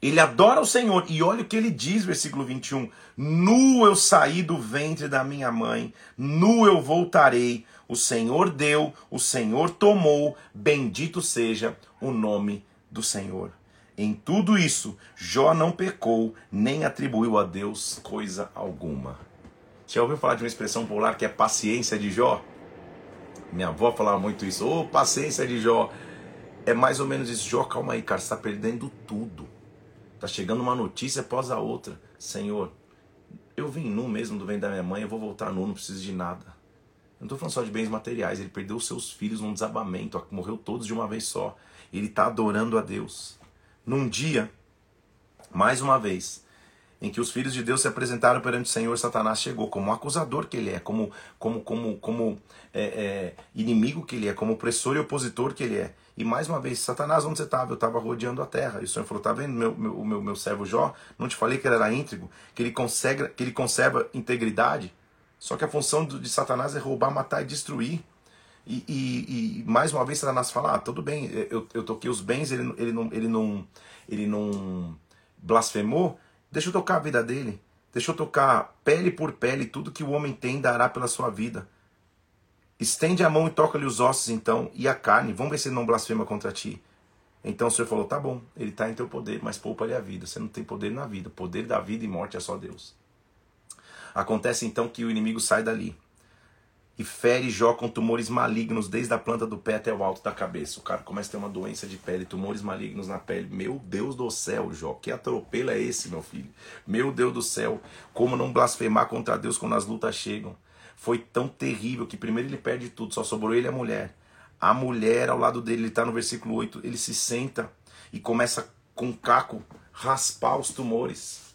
Ele adora o Senhor. E olha o que ele diz, versículo 21. Nu eu saí do ventre da minha mãe, nu eu voltarei. O Senhor deu, o Senhor tomou. Bendito seja o nome do Senhor. Em tudo isso, Jó não pecou, nem atribuiu a Deus coisa alguma. Já ouviu falar de uma expressão popular que é paciência de Jó? Minha avó falava muito isso. Ô, oh, paciência de Jó. É mais ou menos isso. Jó, calma aí, cara, você está perdendo tudo. Tá chegando uma notícia após a outra. Senhor, eu vim nu mesmo do vento da minha mãe, eu vou voltar nu, não preciso de nada. Eu não estou falando só de bens materiais, ele perdeu seus filhos num desabamento, morreu todos de uma vez só. Ele está adorando a Deus num dia, mais uma vez, em que os filhos de Deus se apresentaram perante o Senhor, Satanás chegou como acusador que ele é, como, como, como, como é, é, inimigo que ele é, como opressor e opositor que ele é. E mais uma vez, Satanás, onde você estava? Eu estava rodeando a terra. E o Senhor falou: Está vendo meu, meu, meu, meu servo Jó? Não te falei que ele era íntegro, que ele, consagra, que ele conserva integridade? Só que a função de Satanás é roubar, matar e destruir. E, e, e, mais uma vez Satanás fala, ah, tudo bem, eu, eu toquei os bens, ele, ele, não, ele, não, ele não blasfemou, deixa eu tocar a vida dele, deixa eu tocar pele por pele, tudo que o homem tem dará pela sua vida. Estende a mão e toca-lhe os ossos então, e a carne, vamos ver se ele não blasfema contra ti. Então o Senhor falou, tá bom, ele está em teu poder, mas poupa-lhe a vida, você não tem poder na vida, o poder da vida e morte é só Deus. Acontece então que o inimigo sai dali e fere Jó com tumores malignos desde a planta do pé até o alto da cabeça. O cara começa a ter uma doença de pele, tumores malignos na pele. Meu Deus do céu, Jó, que atropelo é esse, meu filho? Meu Deus do céu, como não blasfemar contra Deus quando as lutas chegam? Foi tão terrível que primeiro ele perde tudo, só sobrou ele e a mulher. A mulher ao lado dele, ele está no versículo 8, ele se senta e começa com caco raspar os tumores.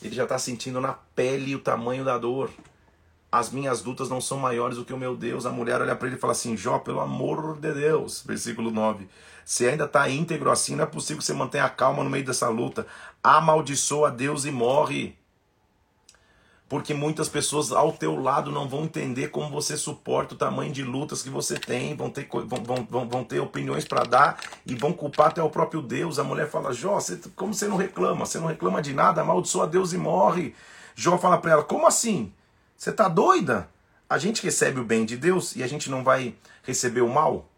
Ele já está sentindo na pele o tamanho da dor as minhas lutas não são maiores do que o meu Deus. A mulher olha para ele e fala assim: Jó, pelo amor de Deus, versículo 9. Se ainda está íntegro assim, não é possível que você mantenha a calma no meio dessa luta. Amaldiçoa Deus e morre. Porque muitas pessoas ao teu lado não vão entender como você suporta o tamanho de lutas que você tem, vão ter, vão, vão, vão ter opiniões para dar e vão culpar até o próprio Deus. A mulher fala: Jó, você, como você não reclama? Você não reclama de nada, amaldiçoa Deus e morre. Jó fala para ela: Como assim? Você tá doida? A gente recebe o bem de Deus e a gente não vai receber o mal?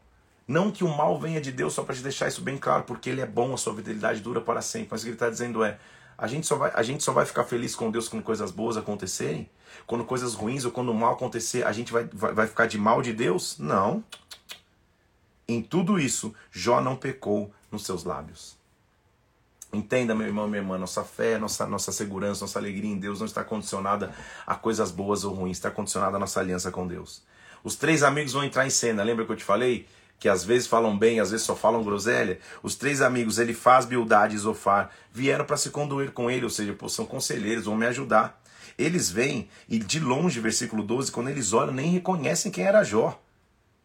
Não que o mal venha de Deus, só para te deixar isso bem claro, porque ele é bom, a sua fidelidade dura para sempre. Mas o que ele está dizendo é: A gente, só vai, a gente só vai ficar feliz com Deus quando coisas boas acontecerem? Quando coisas ruins ou quando mal acontecer, a gente vai, vai, vai ficar de mal de Deus? Não. Em tudo isso, Jó não pecou nos seus lábios. Entenda, meu irmão, minha irmã, nossa fé, nossa, nossa segurança, nossa alegria em Deus não está condicionada a coisas boas ou ruins, está condicionada à nossa aliança com Deus. Os três amigos vão entrar em cena, lembra que eu te falei? Que às vezes falam bem, às vezes só falam groselha. Os três amigos, ele faz Bildade e Zofar, vieram para se conduir com ele, ou seja, são conselheiros, vão me ajudar. Eles vêm e de longe, versículo 12, quando eles olham, nem reconhecem quem era Jó.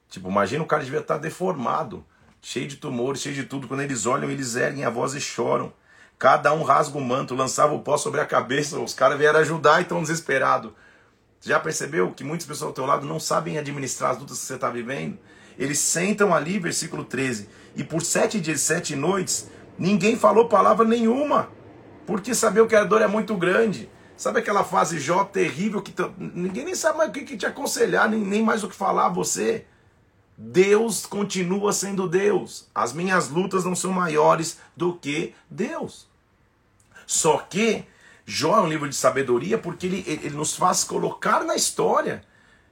Tipo, imagina o cara devia estar deformado, cheio de tumores, cheio de tudo. Quando eles olham, eles erguem a voz e choram. Cada um rasga o manto, lançava o pó sobre a cabeça. Os caras vieram ajudar e estão desesperados. Já percebeu que muitas pessoas ao teu lado não sabem administrar as lutas que você está vivendo? Eles sentam ali, versículo 13, e por sete dias sete noites, ninguém falou palavra nenhuma, porque sabeu que a dor é muito grande. Sabe aquela fase Jó terrível que ninguém nem sabe mais o que, que te aconselhar, nem, nem mais o que falar a você? Deus continua sendo Deus. As minhas lutas não são maiores do que Deus. Só que Jó é um livro de sabedoria porque ele, ele nos faz colocar na história.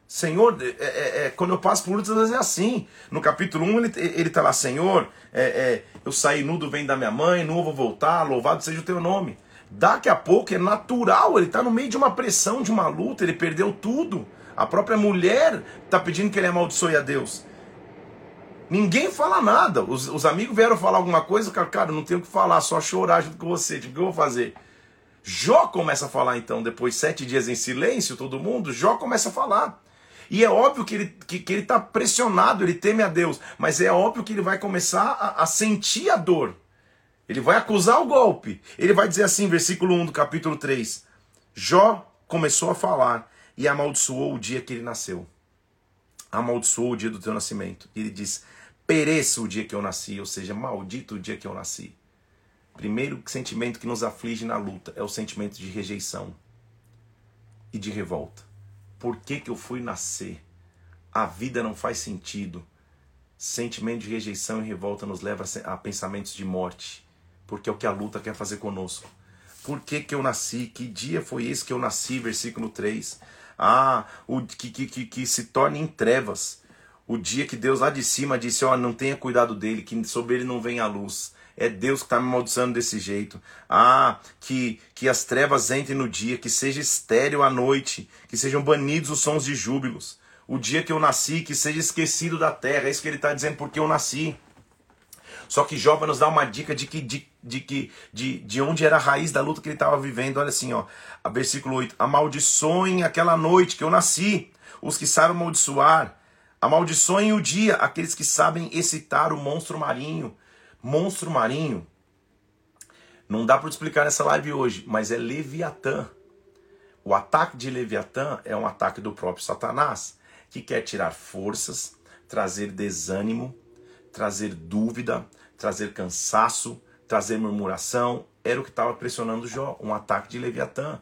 Senhor, é, é, é, quando eu passo por lutas, é assim. No capítulo 1, ele, ele tá lá, Senhor, é, é, eu saí nudo, vem da minha mãe, não vou voltar, louvado seja o teu nome. Daqui a pouco é natural, ele está no meio de uma pressão, de uma luta, ele perdeu tudo. A própria mulher está pedindo que ele amaldiçoe a Deus. Ninguém fala nada. Os, os amigos vieram falar alguma coisa, cara, cara, não tenho o que falar, só chorar junto com você. O que eu vou fazer? Jó começa a falar então, depois sete dias em silêncio, todo mundo, Jó começa a falar. E é óbvio que ele que, que ele está pressionado, ele teme a Deus, mas é óbvio que ele vai começar a, a sentir a dor. Ele vai acusar o golpe. Ele vai dizer assim, versículo 1 do capítulo 3. Jó começou a falar e amaldiçoou o dia que ele nasceu. Amaldiçoou o dia do teu nascimento. Ele diz: pereça o dia que eu nasci, ou seja, maldito o dia que eu nasci. Primeiro sentimento que nos aflige na luta é o sentimento de rejeição e de revolta. Por que, que eu fui nascer? A vida não faz sentido. Sentimento de rejeição e revolta nos leva a pensamentos de morte, porque é o que a luta quer fazer conosco. Por que, que eu nasci? Que dia foi esse que eu nasci? Versículo 3. Ah, o que, que, que, que se torne em trevas o dia que Deus lá de cima disse: Ó, oh, não tenha cuidado dele, que sobre ele não vem a luz. É Deus que está me amaldiçoando desse jeito. Ah, que, que as trevas entrem no dia, que seja estéreo a noite, que sejam banidos os sons de júbilos. O dia que eu nasci, que seja esquecido da terra. É isso que ele está dizendo, porque eu nasci. Só que Jó vai nos dar uma dica de que de, de, de, de, de onde era a raiz da luta que ele estava vivendo. Olha assim, ó, a versículo 8: Amaldiçoem aquela noite que eu nasci, os que sabem amaldiçoar Amaldiçoem o dia aqueles que sabem excitar o monstro marinho. Monstro marinho. Não dá para explicar nessa live hoje, mas é Leviatã. O ataque de Leviatã é um ataque do próprio Satanás, que quer tirar forças, trazer desânimo, trazer dúvida, trazer cansaço, trazer murmuração. Era o que estava pressionando Jó, um ataque de Leviatã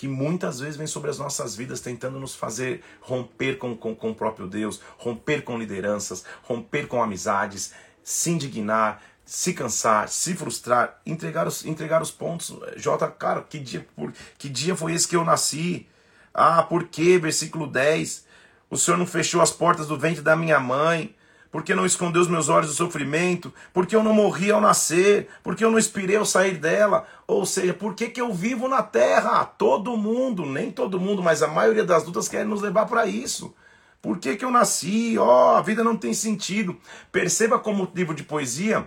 que muitas vezes vem sobre as nossas vidas tentando nos fazer romper com, com, com o próprio Deus, romper com lideranças, romper com amizades, se indignar, se cansar, se frustrar, entregar os, entregar os pontos. Jota, cara, que dia, por, que dia foi esse que eu nasci? Ah, por quê? Versículo 10. O Senhor não fechou as portas do ventre da minha mãe. Porque não escondeu os meus olhos do sofrimento? Porque eu não morri ao nascer? Porque eu não expirei ao sair dela? Ou seja, por que, que eu vivo na terra? Todo mundo, nem todo mundo, mas a maioria das lutas quer nos levar para isso. Por que, que eu nasci? Ó, oh, a vida não tem sentido. Perceba como o livro de poesia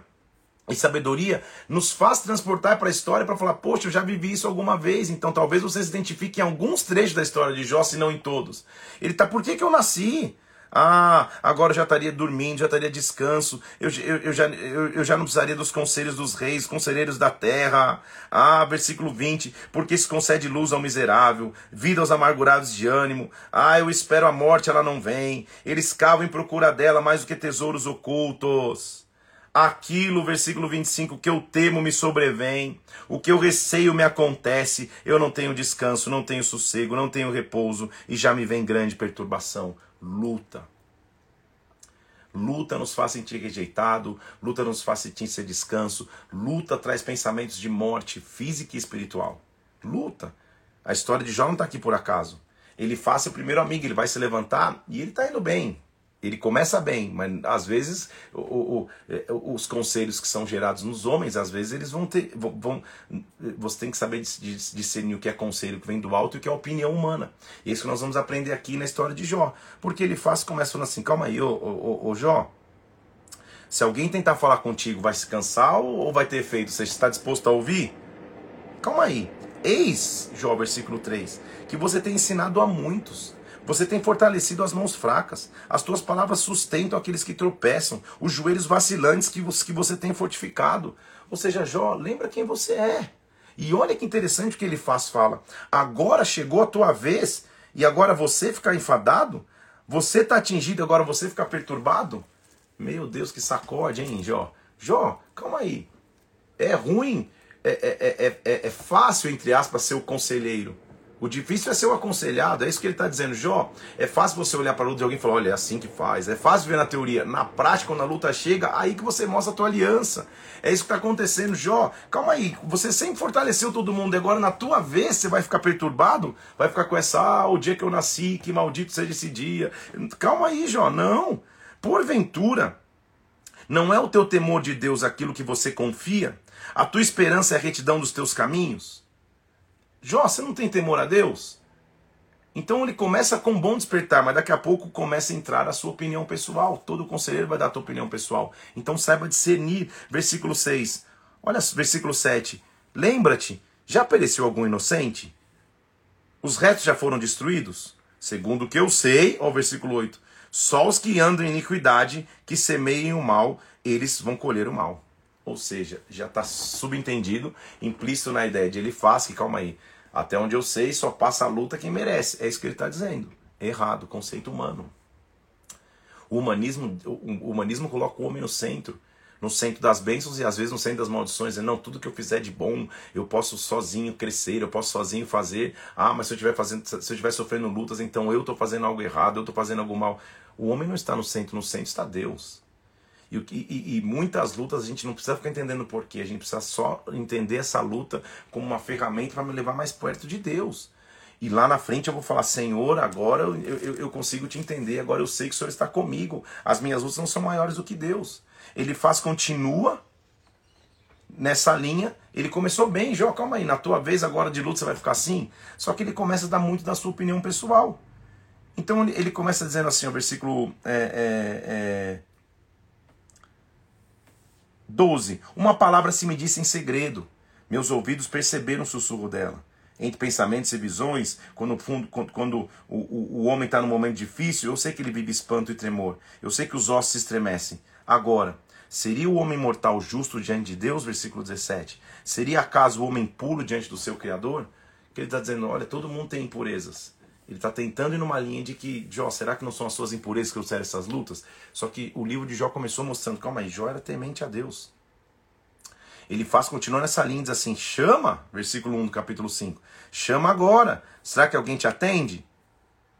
e sabedoria nos faz transportar para a história para falar, poxa, eu já vivi isso alguma vez, então talvez você se identifique em alguns trechos da história de Jó, se não em todos. Ele tá, por que, que eu nasci? Ah, agora eu já estaria dormindo, já estaria descanso, eu, eu, eu, já, eu, eu já não precisaria dos conselhos dos reis, conselheiros da terra. Ah, versículo 20, porque se concede luz ao miserável, vida aos amargurados de ânimo. Ah, eu espero a morte, ela não vem. Eles cavam em procura dela mais do que tesouros ocultos. Aquilo, versículo 25, que eu temo me sobrevém, o que eu receio me acontece, eu não tenho descanso, não tenho sossego, não tenho repouso, e já me vem grande perturbação luta. Luta nos faz sentir rejeitado, luta nos faz sentir ser descanso, luta traz pensamentos de morte física e espiritual. Luta. A história de Jó não está aqui por acaso. Ele faz seu primeiro amigo, ele vai se levantar e ele está indo bem. Ele começa bem, mas às vezes o, o, é, os conselhos que são gerados nos homens, às vezes eles vão ter. Vão, você tem que saber discernir o que é conselho que vem do alto e o que é opinião humana. E é isso que nós vamos aprender aqui na história de Jó. Porque ele faz, começa falando assim: calma aí, ô, ô, ô Jó. Se alguém tentar falar contigo, vai se cansar ou vai ter efeito? Você está disposto a ouvir? Calma aí. Eis, Jó, versículo 3, que você tem ensinado a muitos você tem fortalecido as mãos fracas. As tuas palavras sustentam aqueles que tropeçam, os joelhos vacilantes que você, tem fortificado. Ou seja, Jó, lembra quem você é. E olha que interessante o que ele faz, fala. Agora chegou a tua vez e agora você ficar enfadado? Você está atingido agora você ficar perturbado? Meu Deus, que sacode, hein, Jó? Jó, calma aí. É ruim, é, é, é, é, fácil, entre aspas, ser o conselheiro. O difícil é ser o aconselhado, é isso que ele está dizendo. Jó, é fácil você olhar para a luta de alguém e falar, olha, é assim que faz. É fácil ver na teoria. Na prática, quando a luta chega, aí que você mostra a tua aliança. É isso que está acontecendo. Jó, calma aí, você sempre fortaleceu todo mundo, agora na tua vez você vai ficar perturbado? Vai ficar com essa, ah, o dia que eu nasci, que maldito seja esse dia. Calma aí, Jó, não. Porventura, não é o teu temor de Deus aquilo que você confia? A tua esperança é a retidão dos teus caminhos? Jó, você não tem temor a Deus? Então ele começa com um bom despertar, mas daqui a pouco começa a entrar a sua opinião pessoal. Todo conselheiro vai dar a tua opinião pessoal. Então saiba discernir. Versículo 6. Olha, versículo 7. Lembra-te, já pereceu algum inocente? Os retos já foram destruídos? Segundo o que eu sei, ó, versículo 8. Só os que andam em iniquidade, que semeiem o mal, eles vão colher o mal. Ou seja, já está subentendido, implícito na ideia de ele faz, que calma aí, até onde eu sei, só passa a luta quem merece. É isso que ele está dizendo. Errado, conceito humano. O humanismo, o humanismo coloca o homem no centro, no centro das bênçãos e às vezes no centro das maldições. Não, tudo que eu fizer de bom, eu posso sozinho crescer, eu posso sozinho fazer. Ah, mas se eu estiver fazendo, se eu estiver sofrendo lutas, então eu estou fazendo algo errado, eu estou fazendo algo mal. O homem não está no centro, no centro está Deus. E, e, e, muitas lutas a gente não precisa ficar entendendo porquê, a gente precisa só entender essa luta como uma ferramenta para me levar mais perto de Deus. E lá na frente eu vou falar, Senhor, agora eu, eu, eu, consigo te entender, agora eu sei que o Senhor está comigo. As minhas lutas não são maiores do que Deus. Ele faz, continua nessa linha. Ele começou bem, Jó, calma aí, na tua vez agora de luta você vai ficar assim? Só que ele começa a dar muito da sua opinião pessoal. Então ele começa dizendo assim, o versículo. É, é, é 12. Uma palavra se me disse em segredo. Meus ouvidos perceberam o sussurro dela. Entre pensamentos e visões, quando, quando, quando o, o, o homem está num momento difícil, eu sei que ele vive espanto e tremor. Eu sei que os ossos se estremecem. Agora, seria o homem mortal justo diante de Deus? Versículo 17. Seria acaso o homem puro diante do seu Criador? Que ele está dizendo: olha, todo mundo tem impurezas. Ele está tentando ir numa linha de que, Jó, será que não são as suas impurezas que trouxeram essas lutas? Só que o livro de Jó começou mostrando, calma aí, Jó era temente a Deus. Ele faz, continua nessa linha, diz assim, chama, versículo 1 do capítulo 5, chama agora, será que alguém te atende?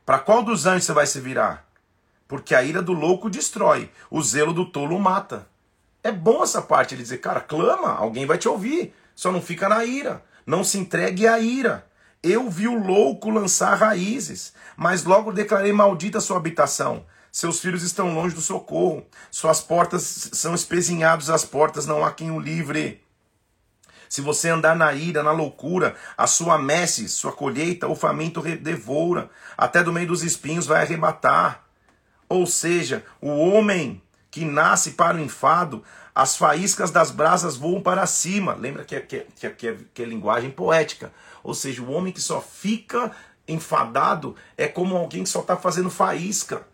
Para qual dos anjos você vai se virar? Porque a ira do louco destrói, o zelo do tolo mata. É bom essa parte, ele dizer, cara, clama, alguém vai te ouvir, só não fica na ira, não se entregue à ira. Eu vi o louco lançar raízes, mas logo declarei maldita sua habitação. Seus filhos estão longe do socorro. Suas portas são espezinhadas as portas, não há quem o livre. Se você andar na ira, na loucura, a sua messe, sua colheita, o faminto devoura. Até do meio dos espinhos vai arrebatar. Ou seja, o homem que nasce para o enfado, as faíscas das brasas voam para cima. Lembra que é, que, é, que, é, que é linguagem poética. Ou seja, o homem que só fica enfadado é como alguém que só está fazendo faísca.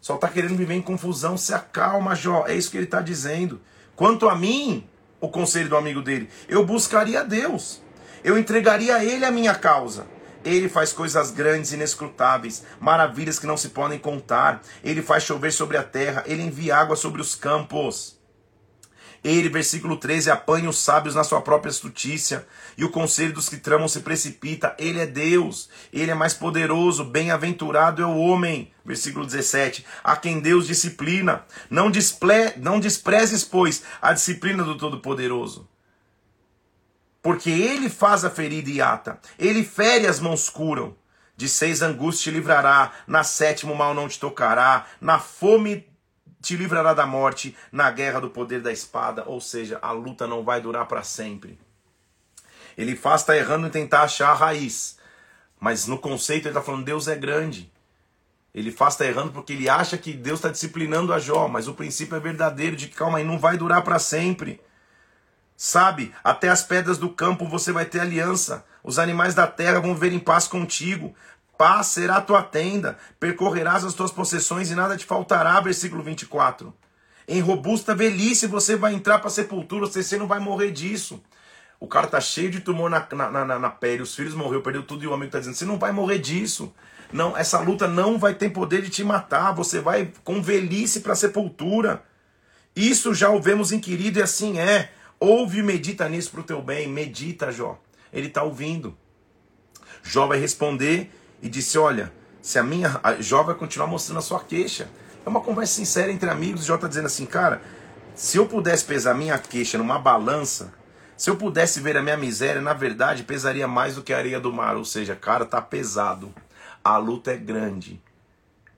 Só está querendo viver em confusão. Se acalma, Jó. É isso que ele está dizendo. Quanto a mim, o conselho do amigo dele, eu buscaria Deus. Eu entregaria a ele a minha causa. Ele faz coisas grandes, inescrutáveis, maravilhas que não se podem contar. Ele faz chover sobre a terra, ele envia água sobre os campos. Ele, versículo 13, apanha os sábios na sua própria astutícia, e o conselho dos que tramam se precipita. Ele é Deus, ele é mais poderoso, bem-aventurado é o homem. Versículo 17, a quem Deus disciplina. Não, disple, não desprezes, pois, a disciplina do Todo-Poderoso. Porque ele faz a ferida e ata, ele fere as mãos curam. De seis angústias te livrará, na sétima mal não te tocará, na fome te livrará da morte, na guerra do poder da espada. Ou seja, a luta não vai durar para sempre. Ele faz estar tá errando em tentar achar a raiz. Mas no conceito ele está falando Deus é grande. Ele faz estar tá errando porque ele acha que Deus está disciplinando a Jó. Mas o princípio é verdadeiro de que calma aí, não vai durar para sempre. Sabe, até as pedras do campo você vai ter aliança. Os animais da terra vão viver em paz contigo. Paz será a tua tenda, percorrerás as tuas possessões e nada te faltará. Versículo 24. Em robusta velhice você vai entrar para a sepultura, você não vai morrer disso. O cara tá cheio de tumor na, na, na, na pele, os filhos morreu, perdeu tudo e o amigo tá dizendo: você não vai morrer disso. Não, essa luta não vai ter poder de te matar. Você vai com velhice para a sepultura. Isso já o vemos inquirido e assim é. Ouve e medita nisso para o teu bem. Medita, Jó. Ele está ouvindo. Jó vai responder e disse: Olha, se a minha. A Jó vai continuar mostrando a sua queixa. É uma conversa sincera entre amigos. Jó está dizendo assim, cara, se eu pudesse pesar minha queixa numa balança, se eu pudesse ver a minha miséria, na verdade, pesaria mais do que a areia do mar. Ou seja, cara, tá pesado. A luta é grande.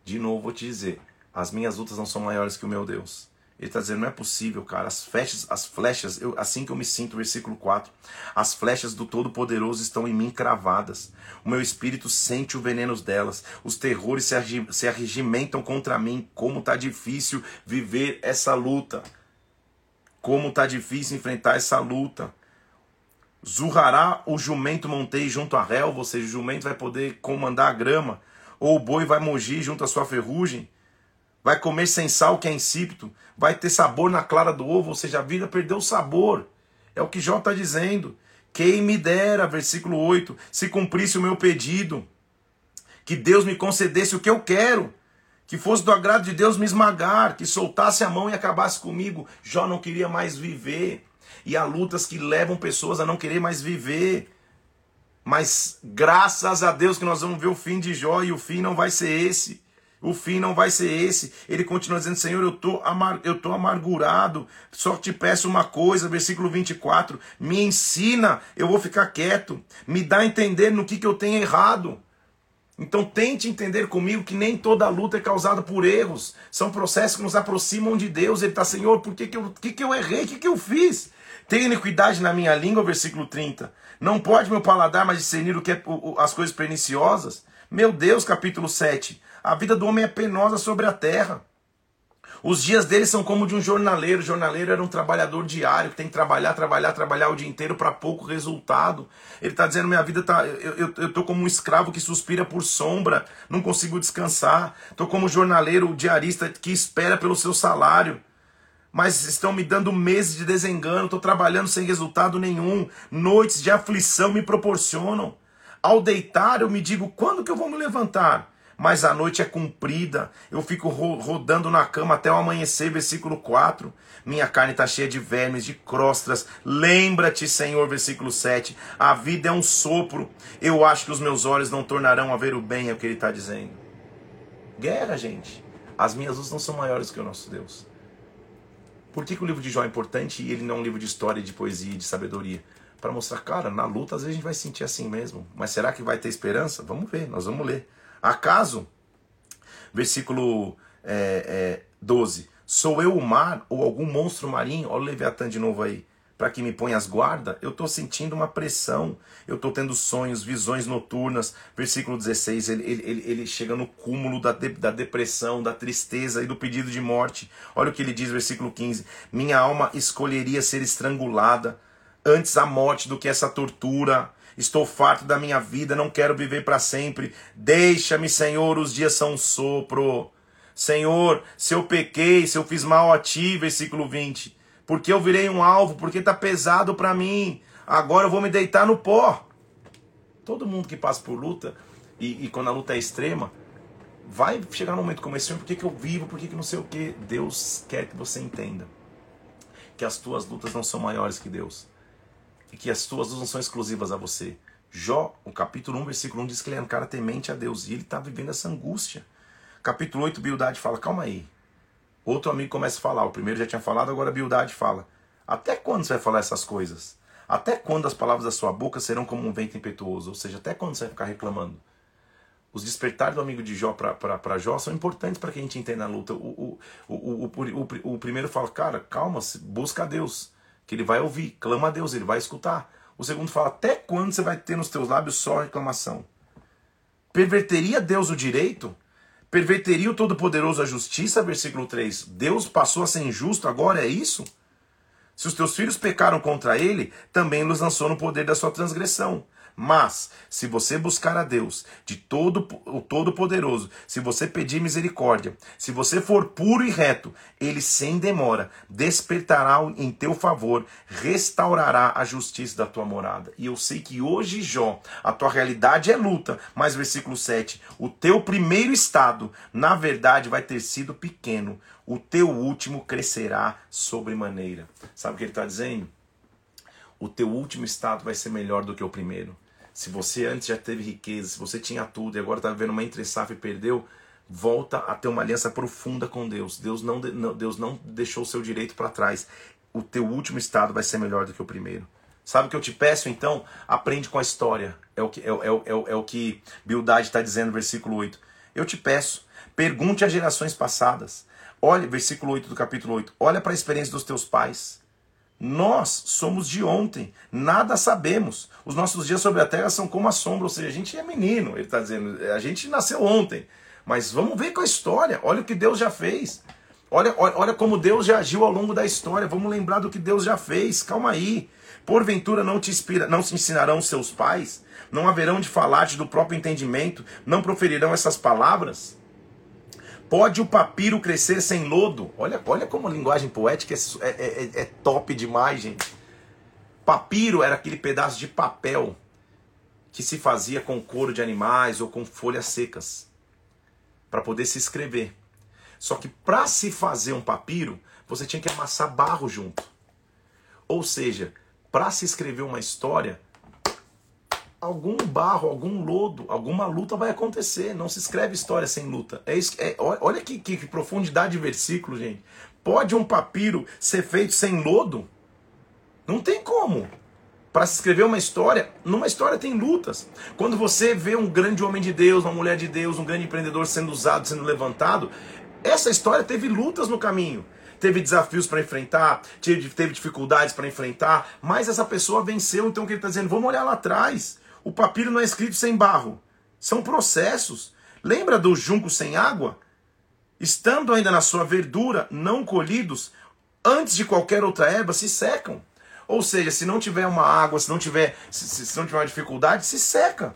De novo, vou te dizer: as minhas lutas não são maiores que o meu Deus. Ele está dizendo, não é possível, cara. As flechas, as flechas, eu, assim que eu me sinto, versículo 4. As flechas do Todo-Poderoso estão em mim cravadas. O meu espírito sente o veneno delas. Os terrores se, se arregimentam contra mim. Como está difícil viver essa luta. Como está difícil enfrentar essa luta. Zurrará o jumento montei junto à relva, ou seja, o jumento vai poder comandar a grama. Ou o boi vai mugir junto à sua ferrugem vai comer sem sal, que é insípido, vai ter sabor na clara do ovo, ou seja, a vida perdeu o sabor. É o que Jó está dizendo. Quem me dera, versículo 8, se cumprisse o meu pedido, que Deus me concedesse o que eu quero, que fosse do agrado de Deus me esmagar, que soltasse a mão e acabasse comigo. Jó não queria mais viver. E há lutas que levam pessoas a não querer mais viver. Mas graças a Deus que nós vamos ver o fim de Jó e o fim não vai ser esse. O fim não vai ser esse. Ele continua dizendo: Senhor, eu tô, amar, eu tô amargurado. Só te peço uma coisa, versículo 24: me ensina, eu vou ficar quieto. Me dá a entender no que, que eu tenho errado. Então tente entender comigo que nem toda luta é causada por erros. São processos que nos aproximam de Deus. Ele está, Senhor, por que, que, eu, que, que eu errei? O que, que eu fiz? Tem iniquidade na minha língua, versículo 30. Não pode meu paladar mais discernir o que é, as coisas perniciosas. Meu Deus, capítulo 7. A vida do homem é penosa sobre a terra. Os dias dele são como de um jornaleiro. O jornaleiro era um trabalhador diário que tem que trabalhar, trabalhar, trabalhar o dia inteiro para pouco resultado. Ele está dizendo: minha vida tá. Eu, eu, tô como um escravo que suspira por sombra, não consigo descansar. Estou como um jornaleiro, diarista que espera pelo seu salário. Mas estão me dando meses de desengano, estou trabalhando sem resultado nenhum. Noites de aflição me proporcionam. Ao deitar, eu me digo: quando que eu vou me levantar? Mas a noite é comprida. Eu fico rodando na cama até o amanhecer, versículo 4. Minha carne está cheia de vermes, de crostras. Lembra-te, Senhor, versículo 7. A vida é um sopro. Eu acho que os meus olhos não tornarão a ver o bem, é o que ele está dizendo. Guerra, gente. As minhas luzes não são maiores que o nosso Deus. Por que, que o livro de Jó é importante e ele não é um livro de história, de poesia, de sabedoria? Para mostrar, cara, na luta às vezes a gente vai sentir assim mesmo. Mas será que vai ter esperança? Vamos ver, nós vamos ler. Acaso, versículo é, é, 12, sou eu o mar ou algum monstro marinho? Olha o Leviatã de novo aí. Para que me ponha as guardas, eu estou sentindo uma pressão, eu estou tendo sonhos, visões noturnas. Versículo 16, ele, ele, ele, ele chega no cúmulo da, de, da depressão, da tristeza e do pedido de morte. Olha o que ele diz, versículo 15: Minha alma escolheria ser estrangulada antes a morte do que essa tortura. Estou farto da minha vida, não quero viver para sempre. Deixa-me, Senhor, os dias são um sopro. Senhor, se eu pequei, se eu fiz mal a ti, versículo 20, porque eu virei um alvo, porque está pesado para mim. Agora eu vou me deitar no pó. Todo mundo que passa por luta, e, e quando a luta é extrema, vai chegar um momento como esse, por que, que eu vivo, por que, que não sei o que. Deus quer que você entenda que as tuas lutas não são maiores que Deus. E que as tuas lutas não são exclusivas a você. Jó, o capítulo 1, versículo 1 diz que ele é um cara temente a Deus e ele está vivendo essa angústia. Capítulo 8, Bildade fala: calma aí. Outro amigo começa a falar. O primeiro já tinha falado, agora Bildade fala: até quando você vai falar essas coisas? Até quando as palavras da sua boca serão como um vento impetuoso? Ou seja, até quando você vai ficar reclamando? Os despertares do amigo de Jó para Jó são importantes para que a gente entenda a luta. O, o, o, o, o, primeiro fala, cara, calma, busca a Deus, que ele vai ouvir, clama a Deus, ele vai escutar. O segundo fala, até quando você vai ter nos teus lábios só reclamação? Perverteria Deus o direito? Perverteria o Todo-Poderoso a justiça? Versículo 3. Deus passou a ser injusto, agora é isso? Se os teus filhos pecaram contra ele, também nos lançou no poder da sua transgressão. Mas, se você buscar a Deus, de todo o Todo-Poderoso, se você pedir misericórdia, se você for puro e reto, ele sem demora despertará em teu favor, restaurará a justiça da tua morada. E eu sei que hoje, Jó, a tua realidade é luta, mas versículo 7, o teu primeiro estado, na verdade, vai ter sido pequeno, o teu último crescerá sobremaneira. Sabe o que ele está dizendo? O teu último estado vai ser melhor do que o primeiro. Se você antes já teve riqueza, se você tinha tudo e agora está vivendo uma entre e perdeu, volta a ter uma aliança profunda com Deus. Deus não, Deus não deixou o seu direito para trás. O teu último estado vai ser melhor do que o primeiro. Sabe o que eu te peço então? Aprende com a história. É o que, é, é, é, é o que Bildade está dizendo no versículo 8. Eu te peço, pergunte às gerações passadas. Olha, versículo 8 do capítulo 8. Olha para a experiência dos teus pais. Nós somos de ontem, nada sabemos. Os nossos dias sobre a terra são como a sombra, ou seja, a gente é menino, ele está dizendo, a gente nasceu ontem. Mas vamos ver com a história, olha o que Deus já fez. Olha, olha, olha como Deus já agiu ao longo da história, vamos lembrar do que Deus já fez, calma aí. Porventura não te inspira, não se ensinarão seus pais, não haverão de falar-te do próprio entendimento, não proferirão essas palavras? Pode o papiro crescer sem lodo? Olha, olha como a linguagem poética é, é, é, é top demais, gente. Papiro era aquele pedaço de papel que se fazia com couro de animais ou com folhas secas para poder se escrever. Só que para se fazer um papiro, você tinha que amassar barro junto. Ou seja, para se escrever uma história, algum barro, algum lodo, alguma luta vai acontecer. Não se escreve história sem luta. É isso, é, olha que, que, que profundidade de versículo, gente. Pode um papiro ser feito sem lodo? Não tem como. Para se escrever uma história, numa história tem lutas. Quando você vê um grande homem de Deus, uma mulher de Deus, um grande empreendedor sendo usado, sendo levantado, essa história teve lutas no caminho teve desafios para enfrentar, teve, dificuldades para enfrentar, mas essa pessoa venceu. Então o que ele está dizendo? Vamos olhar lá atrás. O papiro não é escrito sem barro. São processos. Lembra do junco sem água? Estando ainda na sua verdura, não colhidos, antes de qualquer outra erva, se secam. Ou seja, se não tiver uma água, se não tiver, se, se não tiver uma dificuldade, se seca.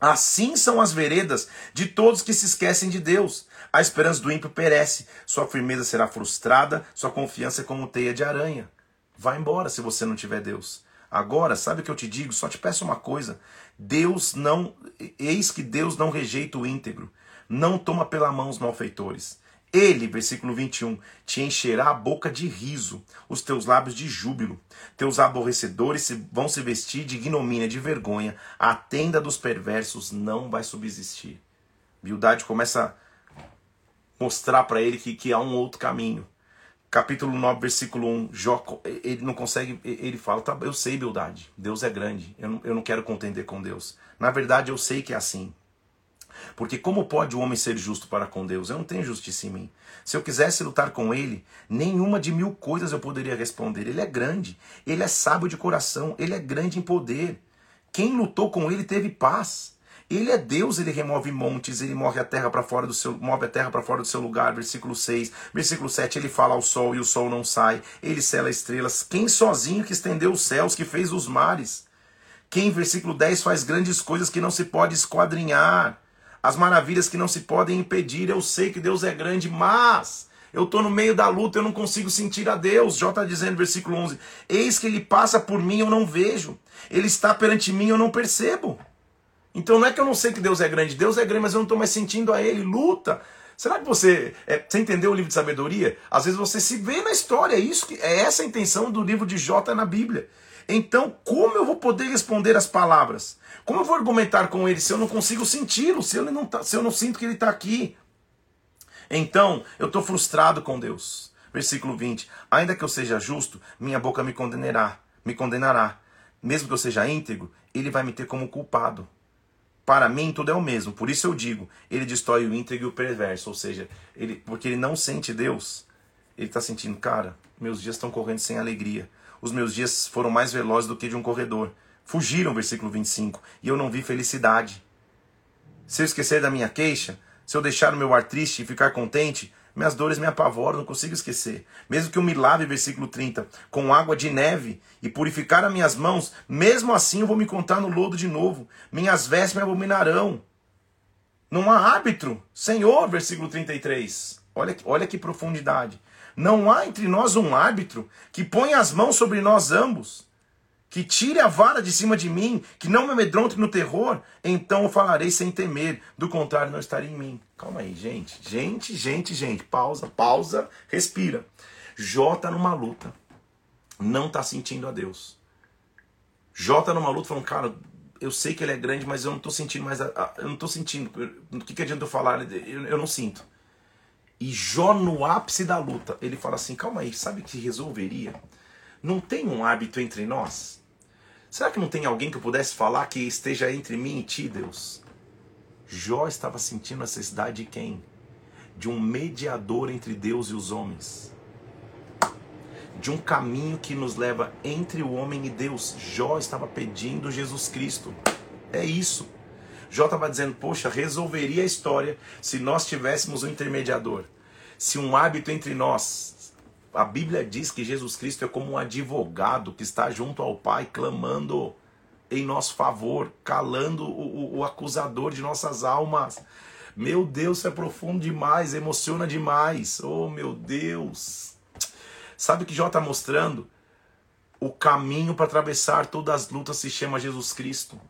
Assim são as veredas de todos que se esquecem de Deus. A esperança do ímpio perece, sua firmeza será frustrada, sua confiança é como teia de aranha. Vá embora se você não tiver Deus. Agora, sabe o que eu te digo? Só te peço uma coisa. Deus não, eis que Deus não rejeita o íntegro, não toma pela mão os malfeitores. Ele, versículo 21, te encherá a boca de riso, os teus lábios de júbilo. Teus aborrecedores vão se vestir de ignomínia, de vergonha. A tenda dos perversos não vai subsistir. Bildade começa a mostrar para ele que, que há um outro caminho capítulo 9, versículo 1, Jó, ele não consegue, ele fala, tá, eu sei, Bildade, Deus é grande, eu não, eu não quero contender com Deus. Na verdade, eu sei que é assim. Porque como pode o homem ser justo para com Deus? Eu não tenho justiça em mim. Se eu quisesse lutar com ele, nenhuma de mil coisas eu poderia responder. Ele é grande, ele é sábio de coração, ele é grande em poder. Quem lutou com ele teve paz. Ele é Deus, ele remove montes, ele move a terra para fora do seu, move a terra para fora do seu lugar, versículo 6. Versículo 7, ele fala ao sol e o sol não sai. Ele cela estrelas. Quem sozinho que estendeu os céus, que fez os mares? Quem, versículo 10, faz grandes coisas que não se pode esquadrinhar? As maravilhas que não se podem impedir. Eu sei que Deus é grande, mas eu estou no meio da luta, eu não consigo sentir a Deus. Jó está dizendo, versículo 11: Eis que ele passa por mim, eu não vejo. Ele está perante mim, eu não percebo. Então não é que eu não sei que Deus é grande, Deus é grande, mas eu não estou mais sentindo a Ele. Luta. Será que você, é, você entendeu o livro de sabedoria? Às vezes você se vê na história, é isso que é essa a intenção do livro de Jó na Bíblia. Então, como eu vou poder responder as palavras? Como eu vou argumentar com ele se eu não consigo senti-lo, se, tá, se eu não sinto que ele está aqui? Então, eu estou frustrado com Deus. Versículo 20: Ainda que eu seja justo, minha boca me condenará, me condenará. Mesmo que eu seja íntegro, ele vai me ter como culpado. Para mim tudo é o mesmo. Por isso eu digo, ele destrói o íntegro e o perverso, ou seja, ele porque ele não sente Deus. Ele está sentindo, cara, meus dias estão correndo sem alegria. Os meus dias foram mais velozes do que de um corredor. Fugiram, versículo 25, e eu não vi felicidade. Se eu esquecer da minha queixa, se eu deixar o meu ar triste e ficar contente, minhas dores me apavoram, não consigo esquecer. Mesmo que eu me lave, versículo 30, com água de neve e purificar as minhas mãos, mesmo assim eu vou me contar no lodo de novo. Minhas vestes me abominarão. Não há árbitro, Senhor, versículo 33. Olha, olha que profundidade. Não há entre nós um árbitro que ponha as mãos sobre nós ambos, que tire a vara de cima de mim, que não me amedronte no terror, então eu falarei sem temer, do contrário não estaria em mim. Calma aí, gente. Gente, gente, gente. Pausa, pausa, respira. Jó tá numa luta. Não tá sentindo a Deus. Jó tá numa luta falando, cara, eu sei que ele é grande, mas eu não tô sentindo mais. A, a, eu não tô sentindo. O que, que adianta eu falar? Eu, eu não sinto. E Jó, no ápice da luta, ele fala assim: calma aí, sabe que resolveria? Não tem um hábito entre nós? Será que não tem alguém que eu pudesse falar que esteja entre mim e ti, Deus? Jó estava sentindo necessidade de quem? De um mediador entre Deus e os homens. De um caminho que nos leva entre o homem e Deus. Jó estava pedindo Jesus Cristo. É isso. Jó estava dizendo: Poxa, resolveria a história se nós tivéssemos um intermediador. Se um hábito entre nós. A Bíblia diz que Jesus Cristo é como um advogado que está junto ao Pai, clamando em nosso favor, calando o, o, acusador de nossas almas. Meu Deus, isso é profundo demais, emociona demais. Oh, meu Deus. Sabe o que Jó está mostrando? O caminho para atravessar todas as lutas se chama Jesus Cristo.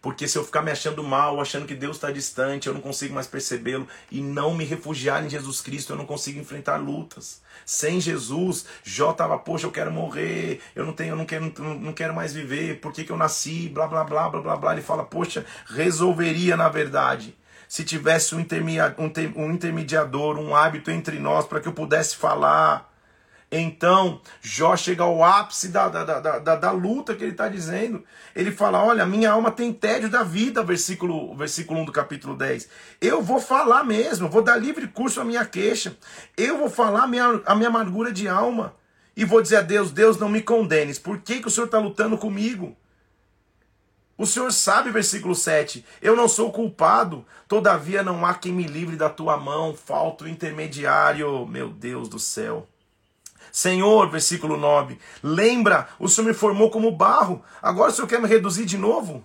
Porque se eu ficar me achando mal, achando que Deus está distante, eu não consigo mais percebê-lo e não me refugiar em Jesus Cristo, eu não consigo enfrentar lutas. Sem Jesus, Jó estava, poxa, eu quero morrer, eu não tenho, eu não quero, não quero mais viver, por que, que eu nasci, blá blá blá blá blá blá. Ele fala, poxa, resolveria na verdade se tivesse um, intermediador, um hábito entre nós para que eu pudesse falar. Então, Jó chega ao ápice da, da, da, da, da luta que ele está dizendo. Ele fala: Olha, minha alma tem tédio da vida, versículo, versículo 1 do capítulo 10. Eu vou falar mesmo, vou dar livre curso à minha queixa. Eu vou falar a minha, a minha amargura de alma. E vou dizer a Deus: Deus, não me condenes. Por que, que o Senhor está lutando comigo? O Senhor sabe, versículo 7, eu não sou culpado, todavia não há quem me livre da tua mão, falta o intermediário, meu Deus do céu. Senhor, versículo 9, lembra, o Senhor me formou como barro, agora o Senhor quer me reduzir de novo?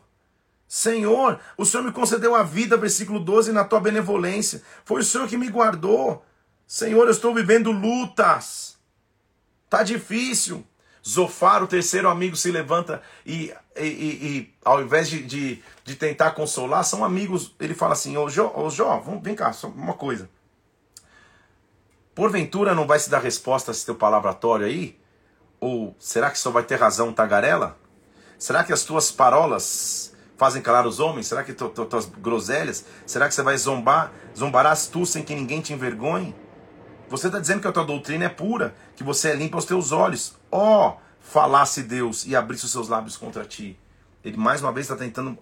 Senhor, o Senhor me concedeu a vida, versículo 12, na tua benevolência, foi o Senhor que me guardou. Senhor, eu estou vivendo lutas, tá difícil. Zofar, o terceiro amigo, se levanta e, e, e, e ao invés de, de, de, tentar consolar, são amigos. Ele fala assim: Ô Jó, Jó vamos, vem cá, só uma coisa. Porventura não vai se dar resposta a esse teu palavratório aí? Ou será que só vai ter razão tagarela? Será que as tuas parolas fazem calar os homens? Será que tu, tu, tuas groselhas? Será que você vai zombar? Zombarás tu sem que ninguém te envergonhe? Você está dizendo que a tua doutrina é pura, que você é limpo aos teus olhos. Ó, oh, falasse Deus e abrisse os seus lábios contra ti. Ele mais uma vez está tentando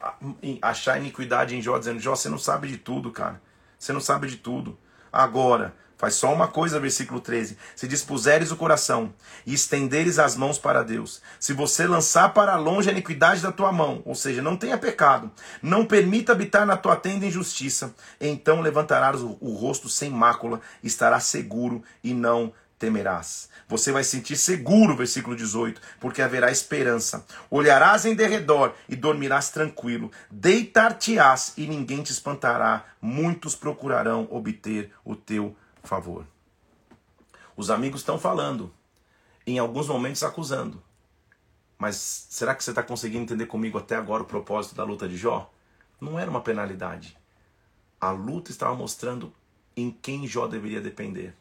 achar iniquidade em Jó, dizendo: Jó, você não sabe de tudo, cara. Você não sabe de tudo. Agora, Faz só uma coisa, versículo 13. Se dispuseres o coração e estenderes as mãos para Deus, se você lançar para longe a iniquidade da tua mão, ou seja, não tenha pecado, não permita habitar na tua tenda injustiça, então levantarás o, rosto sem mácula, estarás seguro e não temerás. Você vai sentir seguro, versículo 18, porque haverá esperança. Olharás em derredor e dormirás tranquilo. Deitar-te-ás e ninguém te espantará. Muitos procurarão obter o teu favor. Os amigos estão falando, em alguns momentos acusando. Mas será que você está conseguindo entender comigo até agora o propósito da luta de Jó? Não era uma penalidade. A luta estava mostrando em quem Jó deveria depender.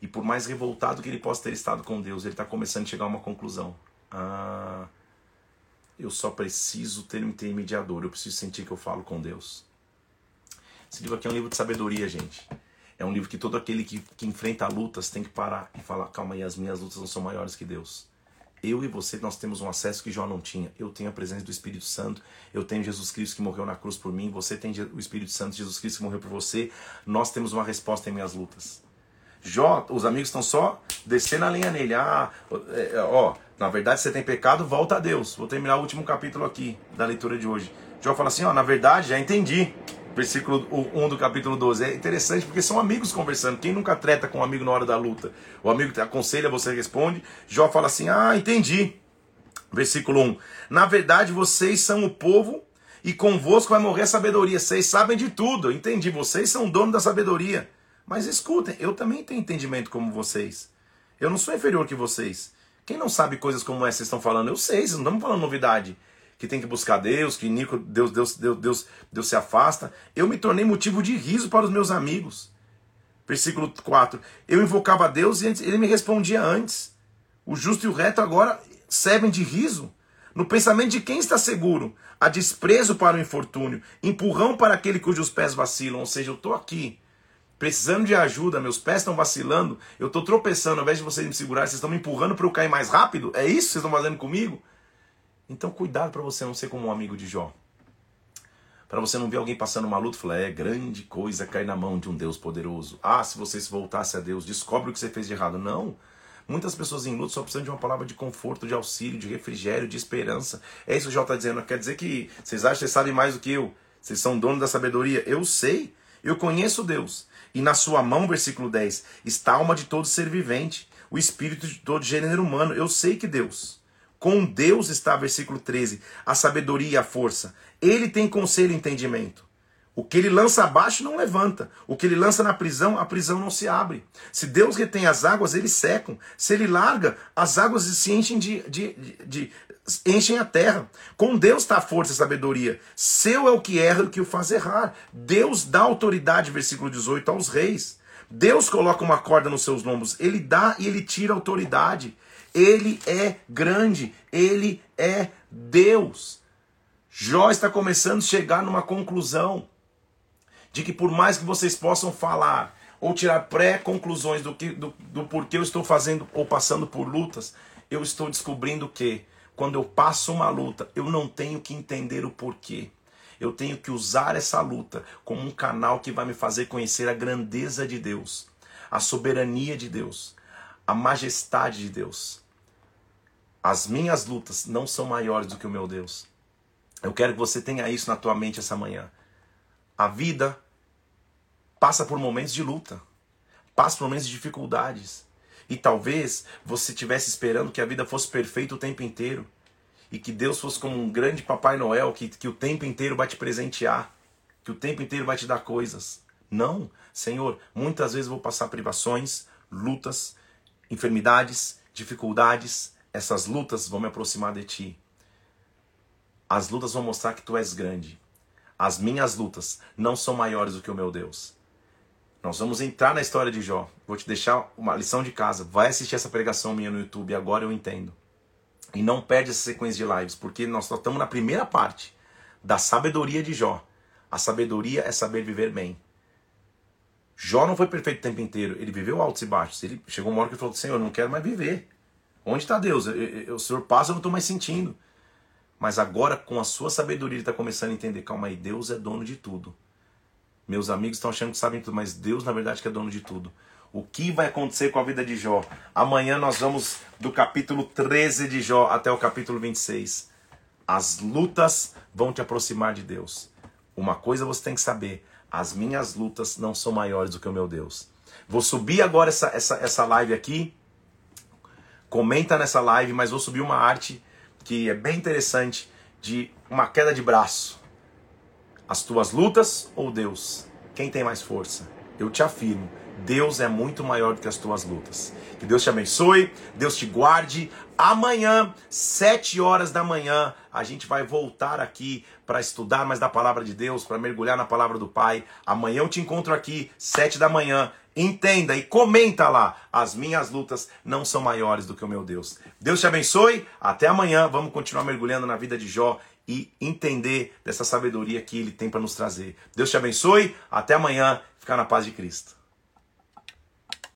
E por mais revoltado que ele possa ter estado com Deus, ele está começando a chegar a uma conclusão. Ah, eu só preciso ter um intermediador, eu preciso sentir que eu falo com Deus. Esse livro aqui é um livro de sabedoria, gente. É um livro que todo aquele que, que enfrenta lutas tem que parar e falar: calma aí, as minhas lutas não são maiores que Deus. Eu e você, nós temos um acesso que Jó não tinha. Eu tenho a presença do Espírito Santo, eu tenho Jesus Cristo que morreu na cruz por mim, você tem o Espírito Santo, Jesus Cristo que morreu por você. Nós temos uma resposta em minhas lutas. Jó, os amigos estão só descendo a linha nele. Ah, é, é, ó, na verdade você tem pecado, volta a Deus. Vou terminar o último capítulo aqui da leitura de hoje. Jó fala assim, ó, na verdade já entendi versículo 1 do capítulo 12. É interessante porque são amigos conversando. Quem nunca treta com um amigo na hora da luta? O amigo te aconselha, você responde. Jó fala assim: Ah, entendi. Versículo 1. Na verdade, vocês são o povo e convosco vai morrer a sabedoria. Vocês sabem de tudo. Entendi. Vocês são dono da sabedoria. Mas escutem, eu também tenho entendimento como vocês. Eu não sou inferior que vocês. Quem não sabe coisas como essa vocês estão falando? Eu sei, vocês não estamos falando novidade que tem que buscar Deus, que Nico, Deus, Deus, Deus, Deus, Deus se afasta. Eu me tornei motivo de riso para os meus amigos. Versículo 4. Eu invocava a Deus e ele me respondia antes. O justo e o reto agora servem de riso. No pensamento de quem está seguro, há desprezo para o infortúnio, empurrão para aquele cujos pés vacilam. Ou seja, eu estou aqui, precisando de ajuda, meus pés estão vacilando, eu estou tropeçando, ao invés de vocês me segurar, vocês estão me empurrando para eu cair mais rápido? É isso que vocês estão fazendo comigo? Então cuidado para você não ser como um amigo de Jó. Para você não ver alguém passando uma luta e falar, é grande coisa cair na mão de um Deus poderoso. Ah, se você se voltasse a Deus, descobre o que você fez de errado. Não. Muitas pessoas em luta só precisam de uma palavra de conforto, de auxílio, de refrigério, de esperança. É isso que o Jó está dizendo. Quer dizer que vocês acham que vocês sabem mais do que eu. Vocês são donos da sabedoria. Eu sei. Eu conheço Deus. E na sua mão, versículo 10, está a alma de todo ser vivente, o espírito de todo gênero humano. Eu sei que Deus com Deus está, versículo 13, a sabedoria e a força. Ele tem conselho e entendimento. O que ele lança abaixo não levanta. O que ele lança na prisão, a prisão não se abre. Se Deus retém as águas, eles secam. Se ele larga, as águas se enchem de, de, de, de enchem a terra. Com Deus está a força e a sabedoria. Seu é o que erra e o que o faz errar. Deus dá autoridade, versículo 18, aos reis. Deus coloca uma corda nos seus lombos. Ele dá e ele tira autoridade. Ele é grande, ele é Deus. Jó está começando a chegar numa conclusão de que por mais que vocês possam falar ou tirar pré-conclusões do, que, do, do porquê eu estou fazendo ou passando por lutas, eu estou descobrindo que quando eu passo uma luta, eu não tenho que entender o porquê. Eu tenho que usar essa luta como um canal que vai me fazer conhecer a grandeza de Deus, a soberania de Deus, a majestade de Deus. As minhas lutas não são maiores do que o meu Deus. Eu quero que você tenha isso na tua mente essa manhã. A vida passa por momentos de luta, passa por momentos de dificuldades. E talvez você estivesse esperando que a vida fosse perfeita o tempo inteiro. E que Deus fosse como um grande Papai Noel que, que o tempo inteiro vai te presentear. Que o tempo inteiro vai te dar coisas. Não, Senhor, muitas vezes vou passar privações, lutas, enfermidades, dificuldades, essas lutas vão me aproximar de ti. As lutas vão mostrar que tu és grande. As minhas lutas não são maiores do que o meu Deus. Nós vamos entrar na história de Jó. Vou te deixar uma lição de casa. Vai assistir essa pregação minha no YouTube, agora eu entendo. E não perde essa sequência de lives, porque nós só estamos na primeira parte da sabedoria de Jó. A sabedoria é saber viver bem. Jó não foi perfeito o tempo inteiro, ele viveu altos e baixos. Ele chegou uma hora que ele falou: Senhor, eu não quero mais viver. Onde está Deus? Eu, eu, o Senhor passa, eu não estou mais sentindo. Mas agora, com a sua sabedoria, ele está começando a entender: calma aí, Deus é dono de tudo. Meus amigos estão achando que sabem tudo, mas Deus, na verdade, que é dono de tudo. O que vai acontecer com a vida de Jó? Amanhã nós vamos do capítulo 13 de Jó até o capítulo 26. As lutas vão te aproximar de Deus. Uma coisa você tem que saber: as minhas lutas não são maiores do que o meu Deus. Vou subir agora essa, essa, essa live aqui comenta nessa live, mas vou subir uma arte que é bem interessante de uma queda de braço. As tuas lutas ou Deus? Quem tem mais força? Eu te afirmo, Deus é muito maior do que as tuas lutas. Que Deus te abençoe, Deus te guarde. Amanhã, sete horas da manhã, a gente vai voltar aqui para estudar mais da palavra de Deus, para mergulhar na palavra do Pai. Amanhã eu te encontro aqui, sete da manhã. Entenda e comenta lá. As minhas lutas não são maiores do que o meu Deus. Deus te abençoe. Até amanhã. Vamos continuar mergulhando na vida de Jó e entender dessa sabedoria que ele tem para nos trazer. Deus te abençoe. Até amanhã. Ficar na paz de Cristo.